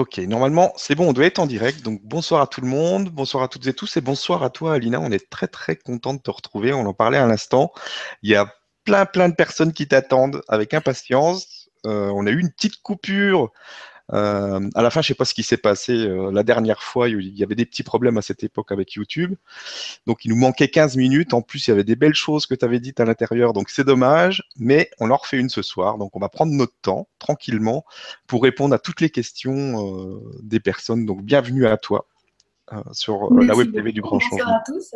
Ok, normalement, c'est bon, on doit être en direct. Donc, bonsoir à tout le monde, bonsoir à toutes et tous, et bonsoir à toi, Alina. On est très, très content de te retrouver. On en parlait à l'instant. Il y a plein, plein de personnes qui t'attendent avec impatience. Euh, on a eu une petite coupure euh, à la fin, je sais pas ce qui s'est passé euh, la dernière fois. Il y avait des petits problèmes à cette époque avec YouTube. Donc, il nous manquait 15 minutes. En plus, il y avait des belles choses que tu avais dites à l'intérieur. Donc, c'est dommage, mais on en refait une ce soir. Donc, on va prendre notre temps, tranquillement, pour répondre à toutes les questions euh, des personnes. Donc, bienvenue à toi sur la Web TV du Grand Changement. Bonjour à tous.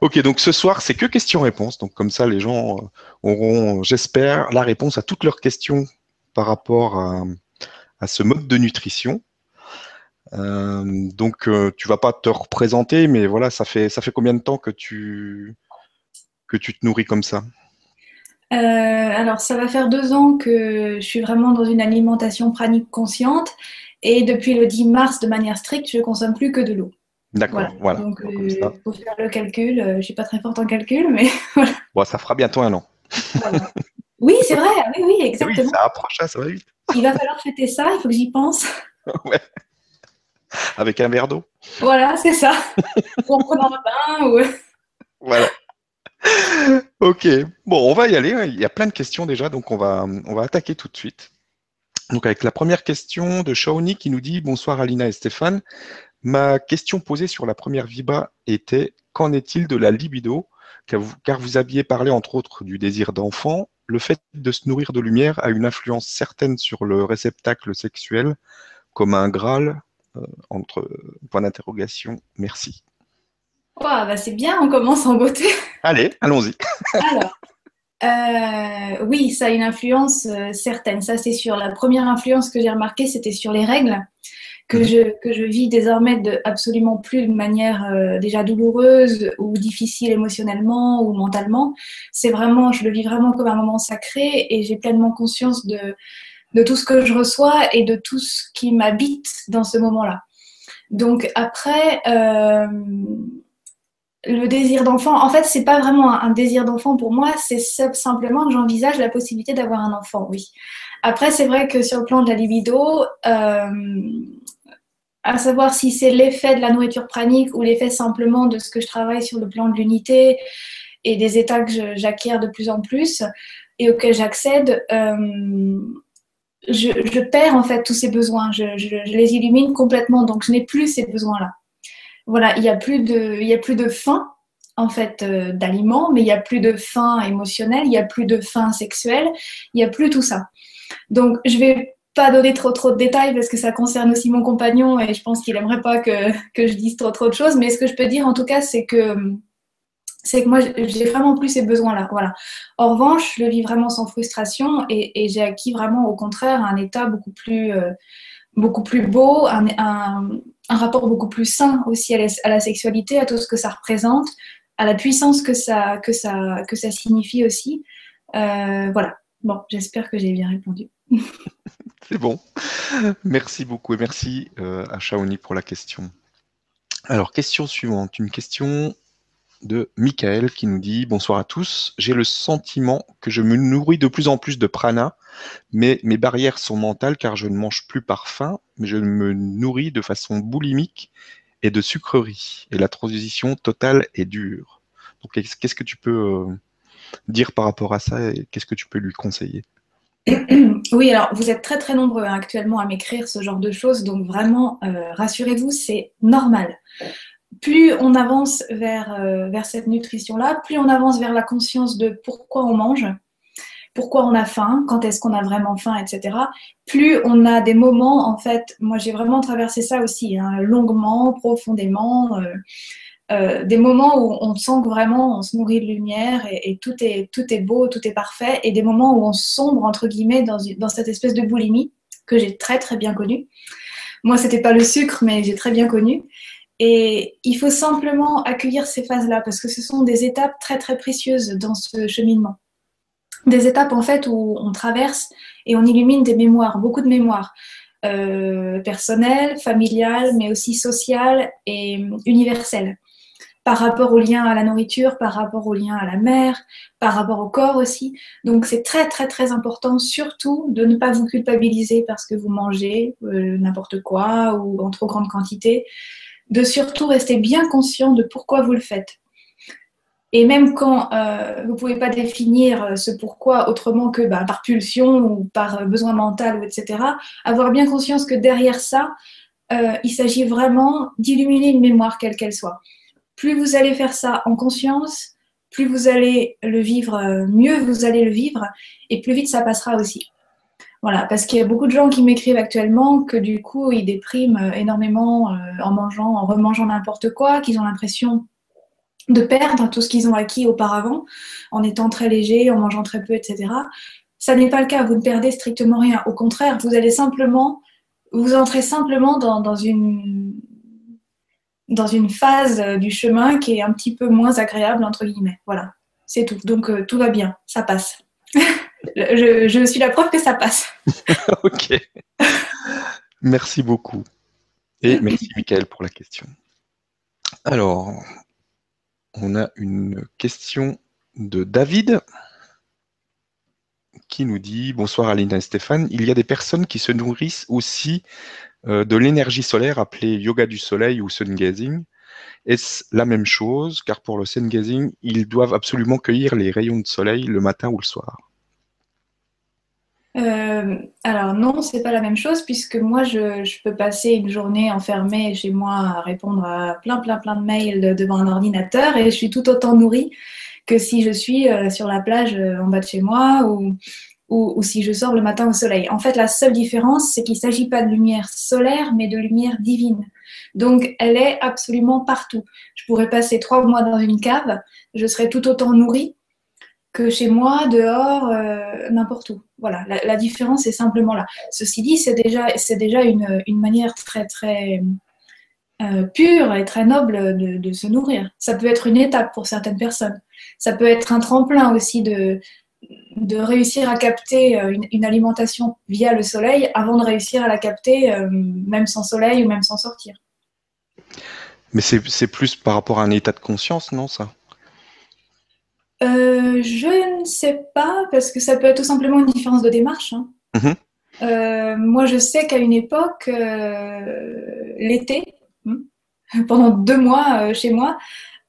Ok, donc ce soir, c'est que questions-réponses. Donc comme ça, les gens auront, j'espère, la réponse à toutes leurs questions par rapport à, ce mode de nutrition. Euh, donc, euh, tu vas pas te représenter, mais voilà, ça fait, ça fait combien de temps que tu, que tu te nourris comme ça? Euh, Alors, ça va faire deux ans que je suis vraiment dans une alimentation pranique consciente. Et depuis le 10 mars, de manière stricte, je ne consomme plus que de l'eau. D'accord, voilà. Donc, il faut faire le calcul. je ne suis pas très forte en calcul, mais voilà. Bon, ça fera bientôt un an. Oui, c'est vrai, oui, oui, exactement. Oui, ça approche, ça va vite. Il va falloir fêter ça, il faut que j'y pense. ouais. Avec un verre d'eau. Voilà, c'est ça. ou en prenant un bain. Ou... Voilà. Ok, bon, on va y aller. Il y a plein de questions déjà, donc on va, on va attaquer tout de suite. Donc avec la première question de Shawnee qui nous dit Bonsoir Alina et Stéphane. Ma question posée sur la première Viba était Qu'en est-il de la libido? Car vous, car vous aviez parlé entre autres du désir d'enfant le fait de se nourrir de lumière a une influence certaine sur le réceptacle sexuel, comme un Graal, euh, entre points d'interrogation, merci. bah c'est bien, on commence en beauté. Allez, allons-y. Alors, euh, oui, ça a une influence euh, certaine, ça c'est sûr. La première influence que j'ai remarquée, c'était sur les règles que, je, que je vis désormais de absolument plus de manière euh, déjà douloureuse ou difficile émotionnellement ou mentalement. C'est vraiment, je le vis vraiment comme un moment sacré et j'ai pleinement conscience de, de tout ce que je reçois et de tout ce qui m'habite dans ce moment-là. Donc après, euh, le désir d'enfant, en fait, c'est pas vraiment un, désir d'enfant pour moi, c'est simplement que j'envisage la possibilité d'avoir un enfant, oui. Après, c'est vrai que sur le plan de la libido, euh, à savoir si c'est l'effet de la nourriture pranique ou l'effet simplement de ce que je travaille sur le plan de l'unité et des états que j'acquiers de plus en plus et auxquels j'accède, euh, je, perds en fait tous ces besoins, je, les illumine complètement, donc je n'ai plus ces besoins-là. Voilà, il n'y a plus de, a plus de faim en fait euh, d'aliments, mais il n'y a plus de faim émotionnelle, il n'y a plus de faim sexuelle, il n'y a plus tout ça. Donc je vais pas donner trop trop de détails parce que ça concerne aussi mon compagnon et je pense qu'il aimerait pas que, que, je dise trop trop de choses. Mais ce que je peux dire en tout cas, c'est que c'est que moi j'ai vraiment plus ces besoins-là. Voilà. En revanche, je le vis vraiment sans frustration et, j'ai acquis vraiment au contraire un état beaucoup plus euh, beaucoup plus beau, un, un, rapport beaucoup plus sain aussi à la, à la, sexualité, à tout ce que ça représente, à la puissance que ça que ça que ça signifie aussi. Euh, voilà. Bon, j'espère que j'ai bien répondu. C'est bon. Merci beaucoup et merci euh, à Shaoni pour la question. Alors, question suivante. Une question de Michael qui nous dit Bonsoir à tous. J'ai le sentiment que je me nourris de plus en plus de prana, mais mes barrières sont mentales car je ne mange plus par faim, mais je me nourris de façon boulimique et de sucrerie. Et la transition totale est dure. Donc, qu'est-ce que tu peux euh, dire par rapport à ça et qu'est-ce que tu peux lui conseiller? oui, alors vous êtes très très nombreux hein, actuellement à m'écrire ce genre de choses, donc vraiment euh, rassurez-vous, c'est normal. Plus on avance vers, euh, vers cette nutrition-là, plus on avance vers la conscience de pourquoi on mange, pourquoi on a faim, quand est-ce qu'on a vraiment faim, etc. Plus on a des moments, en fait, moi j'ai vraiment traversé ça aussi, hein, longuement, profondément. Euh, euh, des moments où on sent que vraiment on se nourrit de lumière et, tout, est, tout est beau, tout est parfait, et des moments où on sombre, entre guillemets, dans, cette espèce de boulimie que j'ai très très bien connue. Moi, c'était pas le sucre, mais j'ai très bien connu. Et il faut simplement accueillir ces phases-là parce que ce sont des étapes très très précieuses dans ce cheminement. Des étapes en fait où on traverse et on illumine des mémoires, beaucoup de mémoires. Euh, personnelles, familiales, mais aussi sociales et universelles. Par rapport au lien à la nourriture, par rapport au lien à la mer, par rapport au corps aussi. Donc c'est très très très important surtout de ne pas vous culpabiliser parce que vous mangez euh, n'importe quoi ou en trop grande quantité, de surtout rester bien conscient de pourquoi vous le faites. Et même quand euh, vous ne pouvez pas définir euh, ce pourquoi autrement que bah, par pulsion ou par besoin mental, ou etc., avoir bien conscience que derrière ça, il s'agit vraiment d'illuminer une mémoire, quelle qu'elle soit. Plus vous allez faire ça en conscience, plus vous allez le vivre, mieux vous allez le vivre, et plus vite ça passera aussi. Voilà, parce qu'il y a beaucoup de gens qui m'écrivent actuellement que du coup, ils dépriment énormément en mangeant, en remangeant n'importe quoi, qu'ils ont l'impression de perdre tout ce qu'ils ont acquis auparavant en étant très léger, en mangeant très peu, etc. Ça n'est pas le cas, vous ne perdez strictement rien. Au contraire, vous allez simplement, vous entrez simplement dans, une, dans une phase du chemin qui est un petit peu moins agréable, entre guillemets. Voilà, c'est tout. Donc euh, tout va bien, ça passe. je, je suis la preuve que ça passe. ok. Merci beaucoup. Et merci Michael pour la question. Alors, on a une question de David qui nous dit Bonsoir Alina et Stéphane. Il y a des personnes qui se nourrissent aussi euh, de l'énergie solaire appelée yoga du soleil ou sun gazing. Est-ce la même chose? Car pour le sun gazing, ils doivent absolument cueillir les rayons de soleil le matin ou le soir. Euh, alors non, c'est pas la même chose puisque moi je, peux passer une journée enfermée chez moi à répondre à plein plein plein de mails devant un ordinateur et je suis tout autant nourrie que si je suis euh, sur la plage euh, en bas de chez moi ou, ou, si je sors le matin au soleil. En fait, la seule différence, c'est qu'il ne s'agit pas de lumière solaire, mais de lumière divine. Donc, elle est absolument partout. Je pourrais passer trois mois dans une cave, je serais tout autant nourrie que chez moi, dehors, euh, n'importe où. Voilà, la, différence est simplement là. Ceci dit, c'est déjà, c'est déjà une, une, manière très, très pure et très noble de, se nourrir. Ça peut être une étape pour certaines personnes. Ça peut être un tremplin aussi de, de réussir à capter euh, une, une, alimentation via le soleil avant de réussir à la capter même sans soleil ou même sans sortir. Mais c'est plus par rapport à un état de conscience, non, ça? Euh, je ne sais pas, parce que ça peut être tout simplement une différence de démarche. Hein. Mhm. Euh, moi, je sais qu'à une époque, euh, l'été, hmm, pendant deux mois chez moi,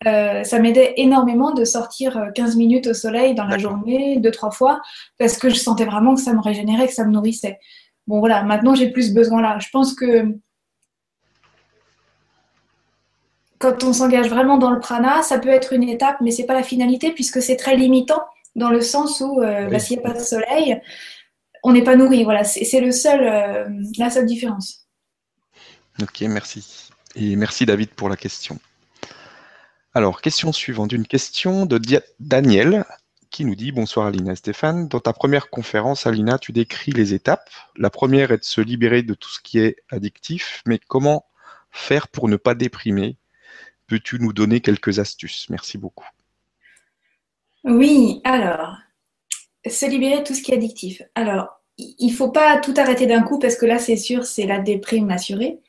ça m'aidait énormément de sortir 15 minutes au soleil dans la journée, deux, trois fois, parce que je sentais vraiment que ça me régénérait, que ça me nourrissait. Bon, voilà, maintenant j'ai plus besoin là. Je pense que quand on s'engage vraiment dans le prana, ça peut être une étape, mais c'est pas la finalité puisque c'est très limitant dans le sens où euh, bah, s'il n'y a pas de soleil, on n'est pas nourri. Voilà, c'est le seul, euh, la seule différence. Ok, merci. Et merci David pour la question. Alors, question suivante, une question de Daniel qui nous dit Bonsoir Alina et Stéphane. Dans ta première conférence, Alina, tu décris les étapes. La première est de se libérer de tout ce qui est addictif, mais comment faire pour ne pas déprimer? Peux-tu nous donner quelques astuces? Merci beaucoup. Oui, alors, se libérer de tout ce qui est addictif. Alors, il ne faut pas tout arrêter d'un coup parce que là, c'est sûr, c'est la déprime assurée.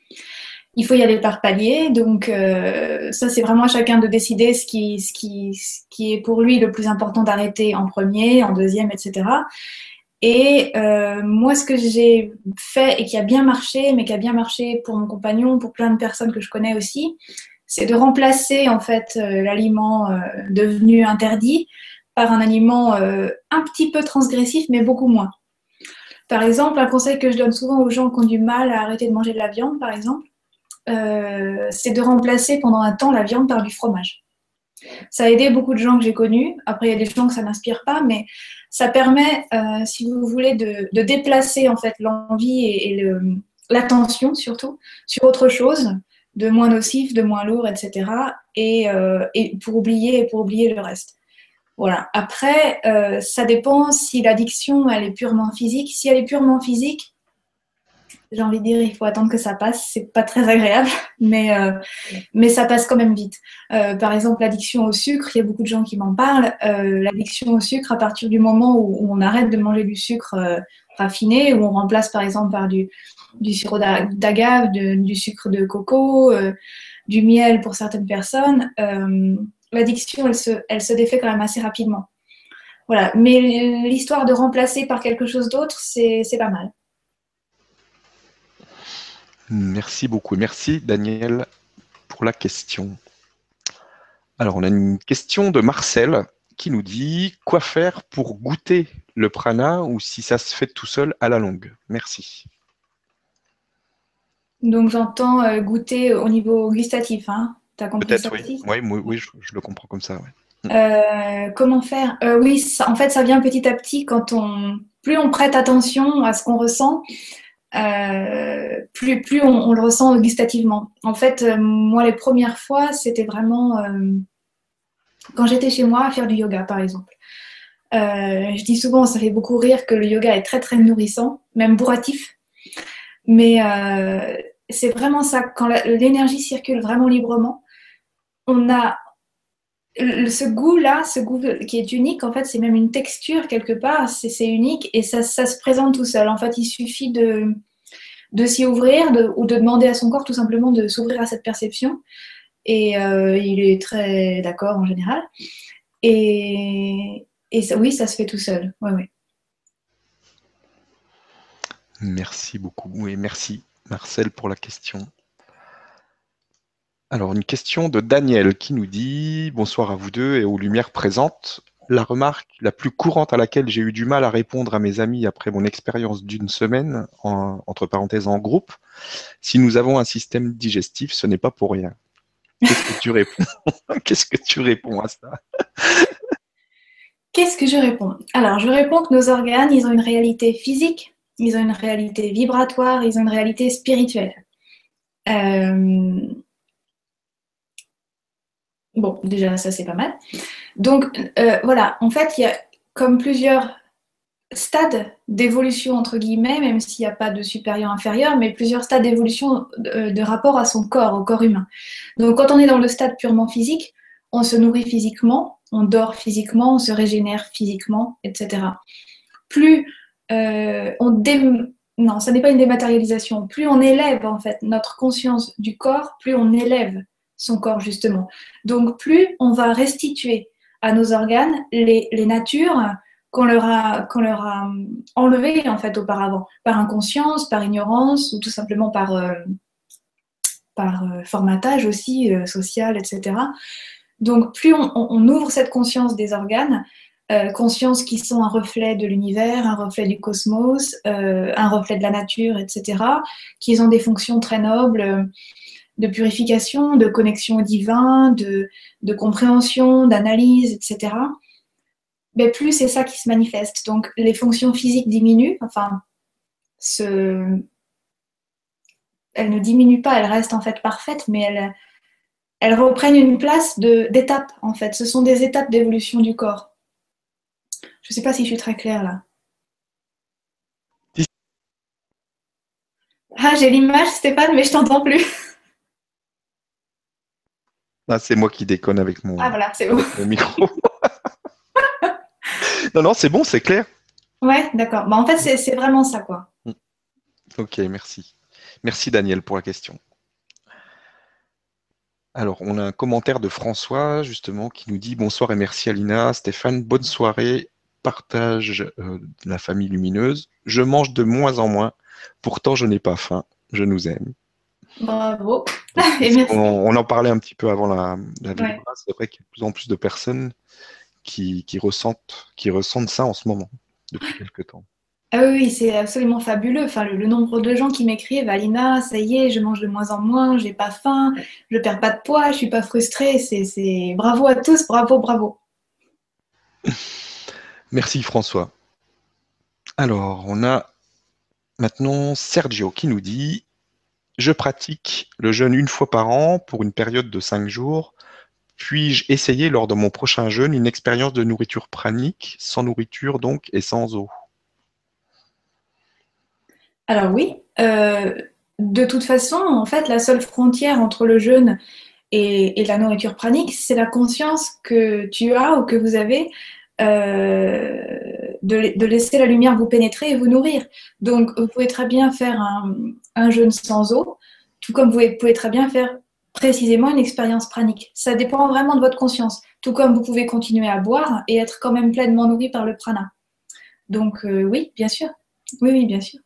Il faut y aller par palier. Donc, euh, ça, c'est vraiment à chacun de décider ce qui, est pour lui le plus important d'arrêter en premier, en deuxième, etc. Et euh, moi, ce que j'ai fait et qui a bien marché, mais qui a bien marché pour mon compagnon, pour plein de personnes que je connais aussi, c'est de remplacer en fait euh, l'aliment devenu interdit par un aliment un petit peu transgressif, mais beaucoup moins. Par exemple, un conseil que je donne souvent aux gens qui ont du mal à arrêter de manger de la viande, par exemple, c'est de remplacer pendant un temps la viande par du fromage. Ça a aidé beaucoup de gens que j'ai connus. Après, il y a des gens que ça n'inspire pas, mais ça permet, si vous voulez, de, déplacer en fait l'envie et, et l'attention surtout sur autre chose de moins nocif, de moins lourd, etc. Euh, et, pour oublier pour oublier le reste. Voilà. Après, euh, ça dépend si l'addiction elle est purement physique. Si elle est purement physique, j'ai envie de dire, il faut attendre que ça passe. C'est pas très agréable, mais euh, mais ça passe quand même vite. par exemple, l'addiction au sucre, il y a beaucoup de gens qui m'en parlent. l'addiction au sucre, à partir du moment où, on arrête de manger du sucre raffiné, où on remplace par exemple par du du sirop d'agave, du sucre de coco, euh, du miel pour certaines personnes, l'addiction, elle se, elle se défait quand même assez rapidement. Voilà. Mais l'histoire de remplacer par quelque chose d'autre, c'est pas mal. Merci beaucoup. Merci Daniel pour la question. Alors, on a une question de Marcel qui nous dit quoi faire pour goûter le prana ou si ça se fait tout seul à la longue? Merci. Donc, j'entends euh, goûter au niveau gustatif. Hein. Tu as compris ça oui. oui. oui, je, le comprends comme ça. Euh, comment faire? Euh, Oui, en fait, ça vient petit à petit quand on. Plus on prête attention à ce qu'on ressent, euh, plus, plus on, le ressent gustativement. En fait, euh, moi, les premières fois, c'était vraiment euh, quand j'étais chez moi à faire du yoga, par exemple. je dis souvent, ça fait beaucoup rire que le yoga est très très nourrissant, même bourratif. Mais c'est vraiment ça, quand l'énergie circule vraiment librement, on a ce goût-là, ce goût qui est unique, en fait, c'est même une texture quelque part, c'est unique et ça, se présente tout seul. En fait, il suffit de, s'y ouvrir ou de demander à son corps tout simplement de s'ouvrir à cette perception. Et euh, il est très d'accord en général. Et, oui, ça se fait tout seul. Merci beaucoup et merci Marcel pour la question. Alors, une question de Daniel qui nous dit Bonsoir à vous deux et aux lumières présentes. La remarque la plus courante à laquelle j'ai eu du mal à répondre à mes amis après mon expérience d'une semaine, entre parenthèses en groupe, si nous avons un système digestif, ce n'est pas pour rien. Qu'est-ce que tu réponds? Qu'est-ce que tu réponds à ça? Qu'est-ce que je réponds? Alors, je réponds que nos organes, ils ont une réalité physique, ils ont une réalité vibratoire, ils ont une réalité spirituelle. Euh, Bon, déjà, ça, c'est pas mal. Donc, euh, voilà, en fait, il y a comme plusieurs stades d'évolution, entre guillemets, même s'il n'y a pas de supérieur inférieur, mais plusieurs stades d'évolution de, rapport à son corps, au corps humain. Donc, quand on est dans le stade purement physique, on se nourrit physiquement, on dort physiquement, on se régénère physiquement, etc. Plus euh, on dé... non, ça n'est pas une dématérialisation. Plus on élève en fait notre conscience du corps, plus on élève son corps justement. Donc plus on va restituer à nos organes les, natures qu'on leur a qu'on leur a enlevées en fait auparavant par inconscience, par ignorance ou tout simplement par euh, par euh, formatage aussi euh, social, etc. Donc plus on, ouvre cette conscience des organes, conscience qui sont un reflet de l'univers, un reflet du cosmos, un reflet de la nature, etc., qui ont des fonctions très nobles de purification, de connexion au divin, de, compréhension, d'analyse, etc., mais plus c'est ça qui se manifeste. Donc les fonctions physiques diminuent, enfin, elles ne diminuent pas, elles restent en fait parfaites, mais elles, elles reprennent une place d'étape en fait. Ce sont des étapes d'évolution du corps. Je ne sais pas si je suis très claire là. Ah, j'ai l'image, Stéphane, mais je t'entends plus. Ah, c'est moi qui déconne avec mon, ah, voilà, c'est bon. micro. non, non, c'est bon, c'est clair. Ouais, d'accord. Bah, en fait, c'est vraiment ça, quoi. Mm. Ok, merci. Merci, Daniel, pour la question. Alors, on a un commentaire de François, justement, qui nous dit Bonsoir et merci, Alina. Stéphane, bonne soirée. Partage euh, la famille lumineuse. Je mange de moins en moins. Pourtant, je n'ai pas faim. Je nous aime. Bravo. On, en parlait un petit peu avant la, la C'est vrai qu'il y a de plus en plus de personnes qui, ressentent, qui ressentent ça en ce moment, depuis quelques temps. Ah oui, c'est absolument fabuleux. Enfin, le, nombre de gens qui m'écrivent, Alina, ça y est, je mange de moins en moins, j'ai pas faim, je perds pas de poids, je suis pas frustrée. C'est bravo à tous, bravo, bravo. Merci François. Alors, on a maintenant Sergio qui nous dit je pratique le jeûne une fois par an pour une période de cinq jours. Puis-je essayer lors de mon prochain jeûne une expérience de nourriture pranique, sans nourriture donc et sans eau? Alors oui, euh, de toute façon, en fait, la seule frontière entre le jeûne et, la nourriture pranique, c'est la conscience que tu as ou que vous avez euh, de, laisser la lumière vous pénétrer et vous nourrir. Donc, vous pouvez très bien faire un, jeûne sans eau, tout comme vous pouvez très bien faire précisément une expérience pranique. Ça dépend vraiment de votre conscience. Tout comme vous pouvez continuer à boire et être quand même pleinement nourri par le prana. Donc euh, oui, bien sûr. Oui, oui, bien sûr.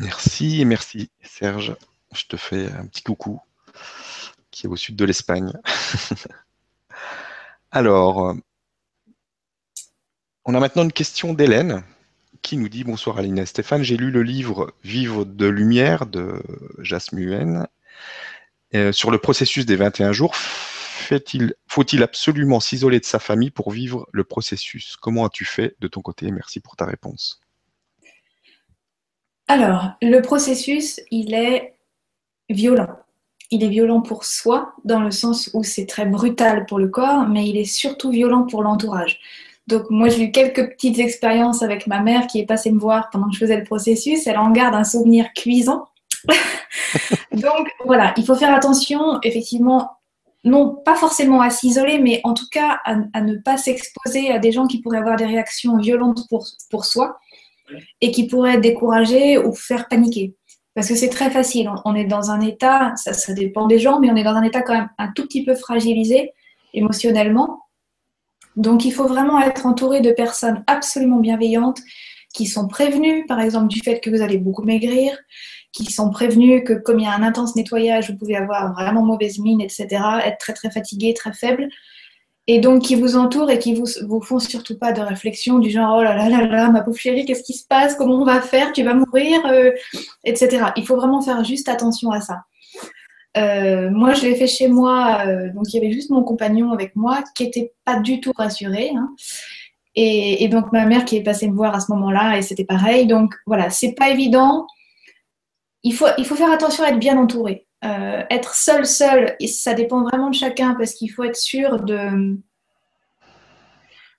Merci merci Serge. Je te fais un petit coucou qui est au sud de l'Espagne. Alors, on a maintenant une question d'Hélène qui nous dit Bonsoir Aline Stéphane, j'ai lu le livre Vivre de lumière de Jasmuen euh, sur le processus des 21 jours. Faut-il absolument s'isoler de sa famille pour vivre le processus? Comment as-tu fait de ton côté? Merci pour ta réponse. Alors, le processus, il est violent. Il est violent pour soi, dans le sens où c'est très brutal pour le corps, mais il est surtout violent pour l'entourage. Donc moi j'ai eu quelques petites expériences avec ma mère qui est passée me voir pendant que je faisais le processus. Elle en garde un souvenir cuisant. Donc voilà, il faut faire attention effectivement, non pas forcément à s'isoler, mais en tout cas à, ne pas s'exposer à des gens qui pourraient avoir des réactions violentes pour, pour soi et qui pourraient décourager ou faire paniquer. Parce que c'est très facile, on est dans un état, ça, dépend des gens, mais on est dans un état quand même un tout petit peu fragilisé émotionnellement. Donc, il faut vraiment être entouré de personnes absolument bienveillantes qui sont prévenues, par exemple, du fait que vous allez beaucoup maigrir, qui sont prévenues que comme il y a un intense nettoyage, vous pouvez avoir vraiment mauvaise mine, etc., être très très fatigué, très faible. Et donc, qui vous entourent et qui vous, vous font surtout pas de réflexion du genre oh là là là là, ma pauvre chérie, qu'est-ce qui se passe? Comment on va faire? Tu vas mourir euh, Etc. Il faut vraiment faire juste attention à ça. Euh, moi, je l'ai fait chez moi, euh, donc il y avait juste mon compagnon avec moi qui n'était pas du tout rassuré. Hein. Et, donc ma mère qui est passée me voir à ce moment-là, et c'était pareil. Donc voilà, c'est pas évident. Il faut, il faut faire attention à être bien entouré. Euh, être seul, seul, ça dépend vraiment de chacun parce qu'il faut être sûr de,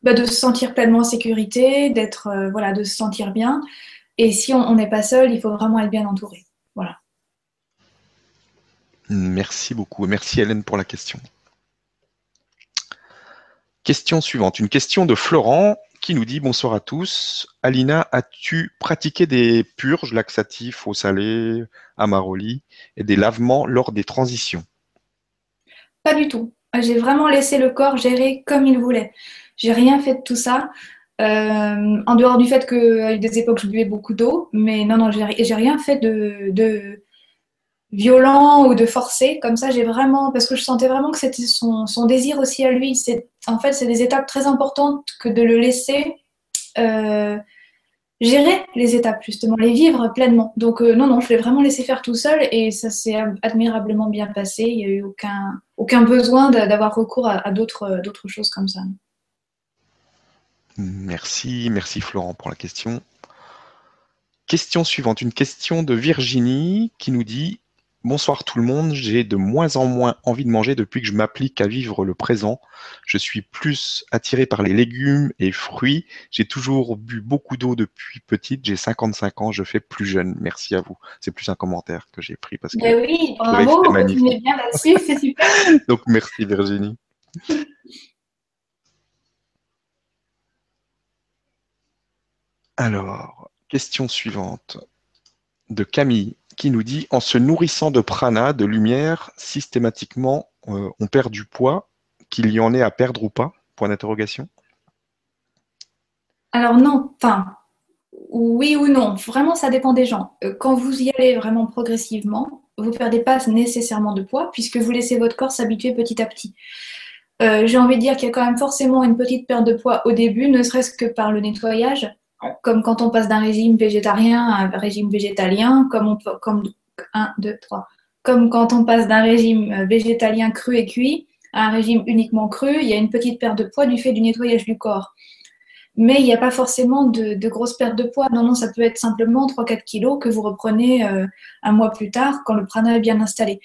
bah, de se sentir pleinement en sécurité, d'être, voilà, de se sentir bien. Et si on n'est pas seul, il faut vraiment être bien entouré. Voilà. Merci beaucoup. Merci Hélène pour la question. Question suivante. Une question de Florent qui nous dit bonsoir à tous. Alina, as-tu pratiqué des purges laxatifs au salé, à Maroli et des lavements lors des transitions? Pas du tout. J'ai vraiment laissé le corps gérer comme il voulait. J'ai rien fait de tout ça. Euh, en dehors du fait qu'à des époques je buvais beaucoup d'eau, mais non, non, j'ai rien fait de, violent ou de forcer. Comme ça, j'ai vraiment, parce que je sentais vraiment que c'était son, désir aussi à lui. C'est, en fait, c'est des étapes très importantes que de le laisser euh, gérer les étapes, justement, les vivre pleinement. Donc, euh, non, non, je l'ai vraiment laissé faire tout seul et ça s'est admirablement bien passé. Il n'y a eu aucun, aucun besoin d'avoir recours à, d'autres, d'autres choses comme ça. Merci, merci Florent pour la question. Question suivante, une question de Virginie qui nous dit Bonsoir tout le monde, j'ai de moins en moins envie de manger depuis que je m'applique à vivre le présent. Je suis plus attiré par les légumes et fruits. J'ai toujours bu beaucoup d'eau depuis petite, j'ai 55 ans, je fais plus jeune. Merci à vous. C'est plus un commentaire que j'ai pris parce que Mais oui, bravo, tu bien là-dessus, c'est super. Donc merci Virginie. Alors, question suivante de Camille qui nous dit en se nourrissant de prana, de lumière, systématiquement euh, on perd du poids, qu'il y en ait à perdre ou pas? Point d'interrogation. Alors non, enfin, oui ou non, vraiment ça dépend des gens. Euh, quand vous y allez vraiment progressivement, vous ne perdez pas nécessairement de poids puisque vous laissez votre corps s'habituer petit à petit. Euh, j'ai envie de dire qu'il y a quand même forcément une petite perte de poids au début, ne serait-ce que par le nettoyage, comme quand on passe d'un régime végétarien à un régime végétalien, comme on comme un, deux, trois, comme quand on passe d'un régime végétalien cru et cuit à un régime uniquement cru, il y a une petite perte de poids du fait du nettoyage du corps. Mais il n'y a pas forcément de, de grosses pertes de poids. Non, non, ça peut être simplement 3-4 kilos que vous reprenez euh, un mois plus tard quand le prana est bien installé.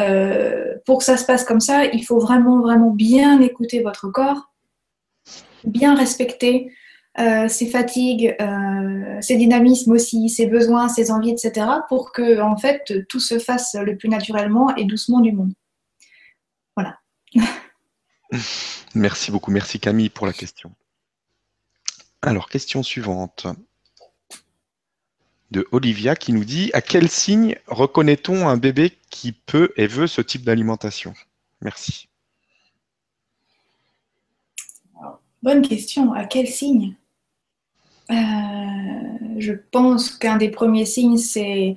Euh, pour que ça se passe comme ça, il faut vraiment, vraiment bien écouter votre corps, bien respecter euh, ses fatigues, euh, ses dynamismes aussi, ses besoins, ses envies, etc., pour que en fait tout se fasse le plus naturellement et doucement du monde. Voilà. Merci beaucoup, merci Camille pour la question. Alors, question suivante de Olivia qui nous dit à quel signe reconnaît-on un bébé qui peut et veut ce type d'alimentation? Merci. Bonne question. À quel signe? Euh, Je pense qu'un des premiers signes, c'est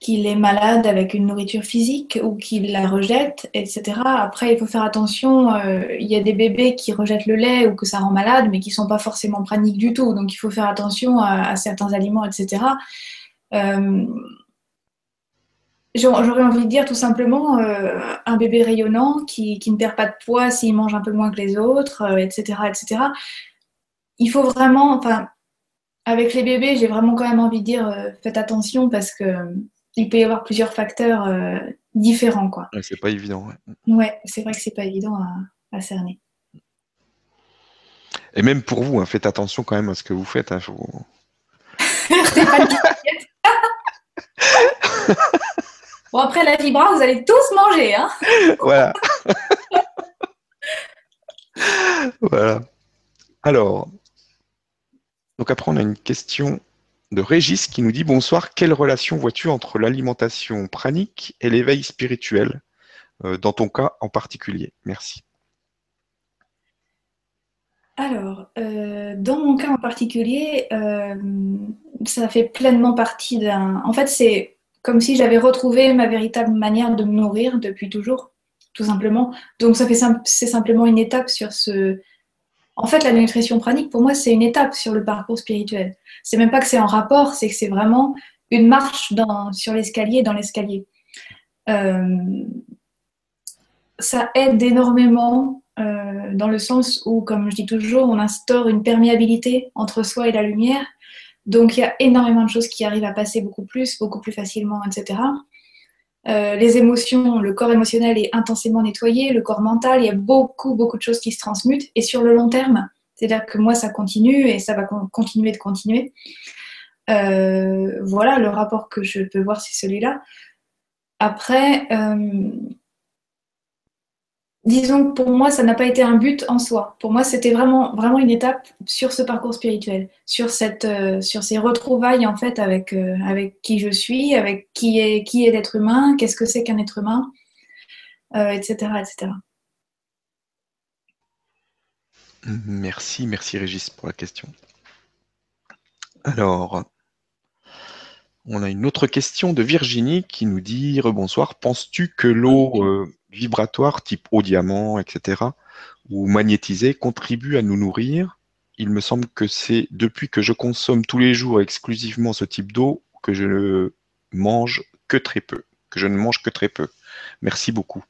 qu'il est malade avec une nourriture physique ou qu'il la rejette, etc. Après, il faut faire attention. Euh, il y a des bébés qui rejettent le lait ou que ça rend malade, mais qui ne sont pas forcément praniques du tout. Donc, il faut faire attention à, certains aliments, etc. Euh, j'aurais envie de dire tout simplement un bébé rayonnant qui, qui, ne perd pas de poids s'il mange un peu moins que les autres, etc., etc. Il faut vraiment, enfin, avec les bébés, j'ai vraiment quand même envie de dire faites attention parce que il peut y avoir plusieurs facteurs euh, différents. Quoi. c'est pas évident. Ouais, c'est vrai que c'est pas évident à, cerner. Et même pour vous, hein, faites attention quand même à ce que vous faites. Hein, bon, après la vibra, vous allez tous manger. Hein voilà. voilà. Alors, donc après, on a une question de Régis qui nous dit Bonsoir, quelle relation vois-tu entre l'alimentation pranique et l'éveil spirituel, euh, dans ton cas en particulier? Merci. Alors, euh, dans mon cas en particulier, euh, ça fait pleinement partie d'un. En fait, c'est comme si j'avais retrouvé ma véritable manière de me nourrir depuis toujours, tout simplement. Donc, ça fait c'est simplement une étape sur ce, en fait, la nutrition pranique, pour moi, c'est une étape sur le parcours spirituel. C'est même pas que c'est en rapport, c'est que c'est vraiment une marche sur l'escalier, dans l'escalier. Euh, ça aide énormément euh, dans le sens où, comme je dis toujours, on instaure une perméabilité entre soi et la lumière. Donc, il y a énormément de choses qui arrivent à passer beaucoup plus, beaucoup plus facilement, etc. Euh, les émotions, le corps émotionnel est intensément nettoyé, le corps mental, il y a beaucoup, beaucoup de choses qui se transmutent. Et sur le long terme, c'est-à-dire que moi, ça continue et ça va continuer de continuer. Euh, voilà, le rapport que je peux voir, c'est celui-là. Après, euh, disons que pour moi, ça n'a pas été un but en soi. Pour moi, c'était vraiment, vraiment une étape sur ce parcours spirituel, sur, cette, euh, sur ces retrouvailles en fait avec, euh, avec qui je suis, avec qui est, qui est l'être humain, qu'est-ce que c'est qu'un être humain, etc., euh, etc. Merci, merci Régis pour la question. Alors, on a une autre question de Virginie qui nous dit Rebonsoir, penses-tu que l'eau vibratoires type haut diamant, etc., ou magnétisés contribuent à nous nourrir. Il me semble que c'est depuis que je consomme tous les jours exclusivement ce type d'eau que je ne mange que très peu, que je ne mange que très peu. Merci beaucoup.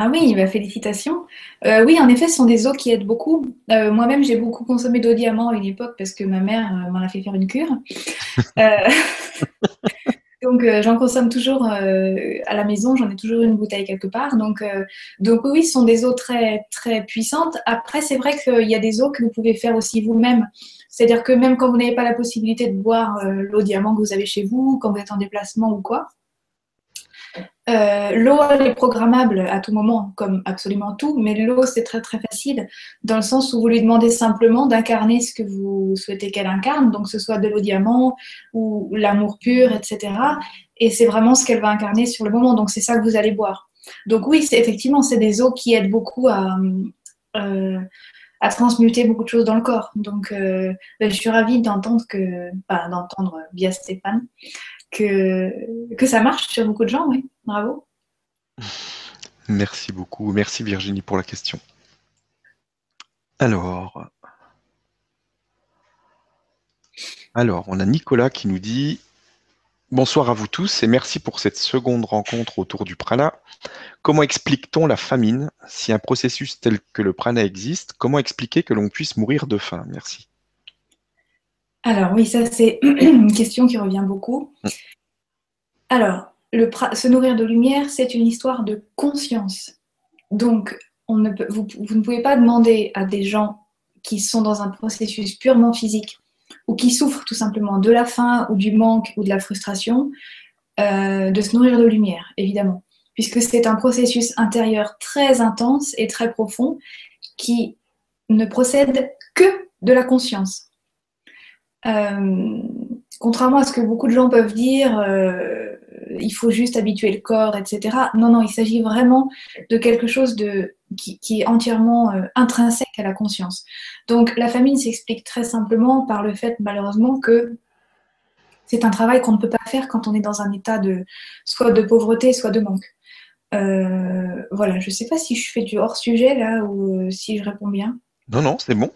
Ah oui, bah, félicitations. Euh, oui, en effet, ce sont des eaux qui aident beaucoup. Euh, moi-même, j'ai beaucoup consommé d'eau diamant à une époque parce que ma mère euh, m'en a fait faire une cure. Donc euh, j'en consomme toujours euh, à la maison, j'en ai toujours une bouteille quelque part. Donc, euh, donc oui, ce sont des eaux très, très puissantes. Après, c'est vrai qu'il y a des eaux que vous pouvez faire aussi vous-même. C'est-à-dire que même quand vous n'avez pas la possibilité de boire l'eau diamant que vous avez chez vous, quand vous êtes en déplacement ou quoi, euh, l'eau, elle est programmable à tout moment, comme absolument tout, mais l'eau, c'est très très facile, dans le sens où vous lui demandez simplement d'incarner ce que vous souhaitez qu'elle incarne, donc que ce soit de l'eau diamant ou l'amour pur, etc. Et c'est vraiment ce qu'elle va incarner sur le moment, donc c'est ça que vous allez boire. Donc oui, c'est effectivement, c'est des eaux qui aident beaucoup à, euh, transmuter beaucoup de choses dans le corps. Donc euh, ben, je suis ravie d'entendre que, enfin, d'entendre via Stéphane que, ça marche sur beaucoup de gens, oui. Bravo. Merci beaucoup. Merci Virginie pour la question. Alors, alors, on a Nicolas qui nous dit Bonsoir à vous tous et merci pour cette seconde rencontre autour du prana. Comment explique-t-on la famine? Si un processus tel que le prana existe, comment expliquer que l'on puisse mourir de faim? Merci. Alors oui, ça c'est une question qui revient beaucoup. Alors, le, se nourrir de lumière, c'est une histoire de conscience. Donc, on ne peut, vous, ne pouvez pas demander à des gens qui sont dans un processus purement physique ou qui souffrent tout simplement de la faim ou du manque ou de la frustration euh, de se nourrir de lumière, évidemment, puisque c'est un processus intérieur très intense et très profond qui ne procède que de la conscience. Contrairement à ce que beaucoup de gens peuvent dire, il faut juste habituer le corps, etc. Non, non, il s'agit vraiment de quelque chose de, qui, est entièrement intrinsèque à la conscience. Donc la famine s'explique très simplement par le fait malheureusement que c'est un travail qu'on ne peut pas faire quand on est dans un état de soit de pauvreté, soit de manque. Euh, voilà, je ne sais pas si je fais du hors sujet là ou euh, si je réponds bien. Non, non, c'est bon.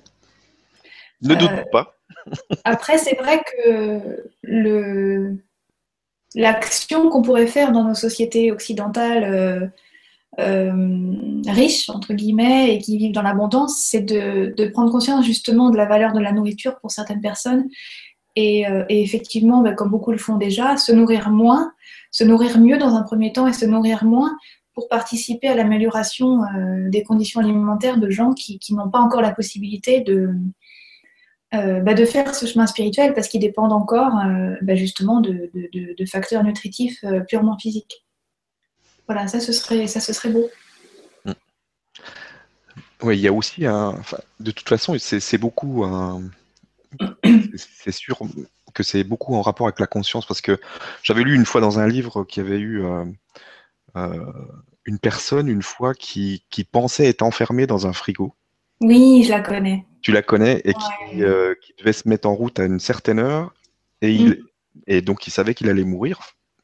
Ne doute euh, pas. après, c'est vrai que le l'action qu'on pourrait faire dans nos sociétés occidentales riches, entre guillemets, et qui vivent dans l'abondance, c'est de, de, prendre conscience justement de la valeur de la nourriture pour certaines personnes euh, et, effectivement, ben, comme beaucoup le font déjà, se nourrir moins, se nourrir mieux dans un premier temps et se nourrir moins pour participer à l'amélioration euh, des conditions alimentaires de gens qui, n'ont pas encore la possibilité de, euh, ben, de faire ce chemin spirituel parce qu'ils dépendent encore ben, justement de, facteurs nutritifs purement physiques. Voilà, ça ce serait, ça, ce serait beau. Mm. Oui, il y a aussi un. de toute façon, c'est beaucoup un c'est sûr que c'est beaucoup en rapport avec la conscience parce que j'avais lu une fois dans un livre qu'il y avait eu euh, euh, une personne une fois qui, pensait être enfermée dans un frigo. Oui, je la connais. Tu la connais et euh, qui, devait se mettre en route à une certaine heure et, il, mm. et donc il savait qu'il allait mourir.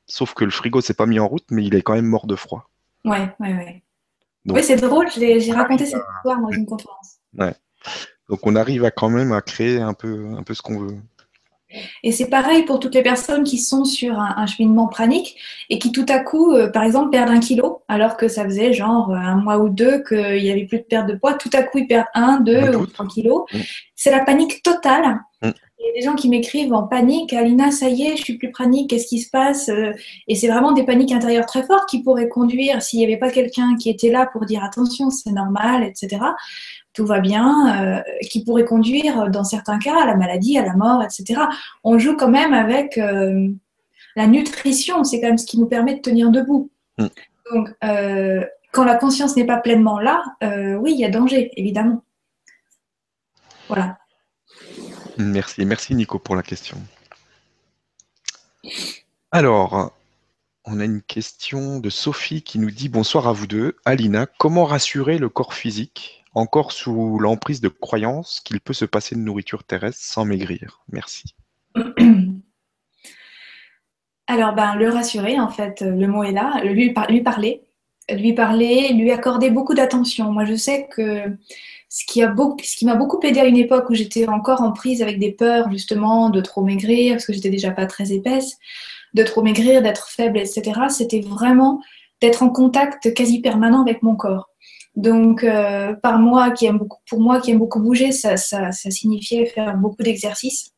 Sauf que le frigo s'est pas mis en route, mais il est quand même mort de froid. Ouais, ouais, ouais. oui, c'est drôle, j'ai raconté cette histoire dans une conférence. Ouais. Donc on arrive à quand même à créer un peu, un peu ce qu'on veut. Et c'est pareil pour toutes les personnes qui sont sur un, cheminement pranique et qui tout à coup, euh, par exemple, perdent un kilo, alors que ça faisait genre un mois ou deux qu'il n'y avait plus de perte de poids. Tout à coup, ils perdent un, deux ou trois kilos. Mm. C'est la panique totale. Mm. Il y a des gens qui m'écrivent en panique, Alina, ça y est, je suis plus pranique, qu'est-ce qui se passe Et c'est vraiment des paniques intérieures très fortes qui pourraient conduire, s'il n'y avait pas quelqu'un qui était là pour dire attention, c'est normal, etc tout va bien, euh, qui pourrait conduire dans certains cas à la maladie, à la mort, etc. On joue quand même avec euh, la nutrition, c'est quand même ce qui nous permet de tenir debout. Mm. Donc, euh, quand la conscience n'est pas pleinement là, oui, il y a danger, évidemment. Voilà. Merci, merci Nico pour la question. Alors, on a une question de Sophie qui nous dit bonsoir à vous deux. Alina, comment rassurer le corps physique encore sous l'emprise de croyances qu'il peut se passer de nourriture terrestre sans maigrir? Merci. Alors, ben, le rassurer, en fait, le mot est là, lui, lui parler, lui parler, lui accorder beaucoup d'attention. Moi, je sais que ce qui, m'a beaucoup aidé à une époque où j'étais encore en prise avec des peurs, justement, de trop maigrir, parce que j'étais déjà pas très épaisse, de trop maigrir, d'être faible, etc., c'était vraiment d'être en contact quasi permanent avec mon corps. Donc, euh, par moi, qui aime beaucoup, pour moi qui aime beaucoup bouger, ça, ça, signifiait faire beaucoup d'exercices,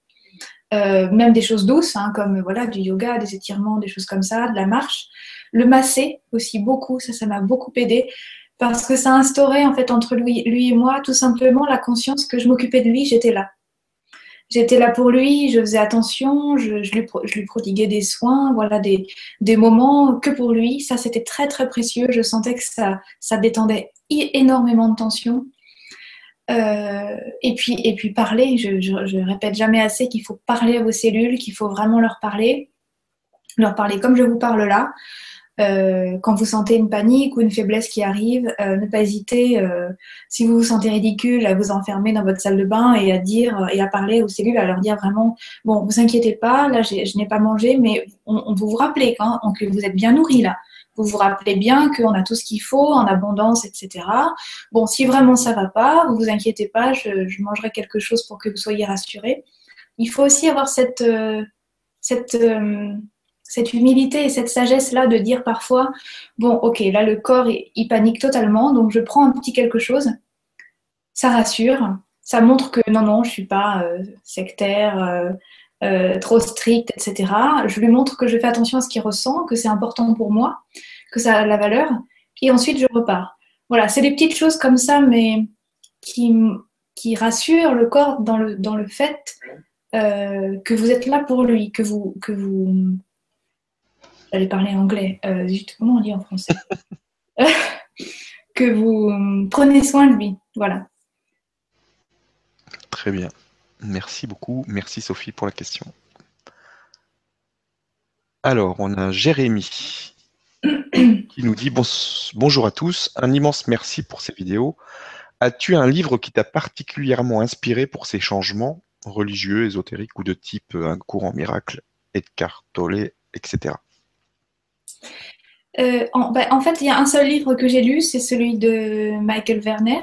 euh, même des choses douces, hein, comme voilà, du yoga, des étirements, des choses comme ça, de la marche. Le masser aussi beaucoup, ça, ça m'a beaucoup aidé parce que ça instaurait en fait entre lui, et moi tout simplement la conscience que je m'occupais de lui, j'étais là. J'étais là pour lui, je faisais attention, je, je, lui, je prodiguais des soins, voilà, des, moments que pour lui. Ça, c'était très, très précieux. Je sentais que ça, ça détendait énormément de tension. Euh, et, puis, et puis parler, je, je, répète jamais assez qu'il faut parler à vos cellules, qu'il faut vraiment leur parler, leur parler comme je vous parle là. Euh, quand vous sentez une panique ou une faiblesse qui arrive, euh, ne pas hésiter, si vous vous sentez ridicule, à vous enfermer dans votre salle de bain et à dire et à parler aux cellules, à leur dire vraiment, bon, vous inquiétez pas, là je n'ai pas mangé, mais on, vous vous rappelez quand, que vous êtes bien nourri là vous vous rappelez bien qu'on a tout ce qu'il faut en abondance, etc. Bon, si vraiment ça va pas, vous vous inquiétez pas, je, mangerai quelque chose pour que vous soyez rassurés. Il faut aussi avoir cette, euh, cette, euh, cette humilité et cette sagesse-là de dire parfois, bon, ok, là le corps, il, panique totalement, donc je prends un petit quelque chose, ça rassure, ça montre que non, non, je suis pas euh, sectaire, euh, trop strict, etc. Je lui montre que je fais attention à ce qu'il ressent, que c'est important pour moi, que ça a de la valeur, et ensuite je repars. Voilà, c'est des petites choses comme ça, mais qui, qui rassurent le corps dans le, dans le fait euh, que vous êtes là pour lui, que vous... Que vous... J'allais parler anglais. Euh, comment on dit en français Que vous prenez soin de lui. Voilà. Très bien. Merci beaucoup. Merci Sophie pour la question. Alors, on a Jérémy qui nous dit bonjour à tous, un immense merci pour ces vidéos. As-tu un livre qui t'a particulièrement inspiré pour ces changements religieux, ésotériques ou de type un courant miracle, Edgar Tolle, etc. Euh, ben, en, fait, il y a un seul livre que j'ai lu, c'est celui de Michael Werner,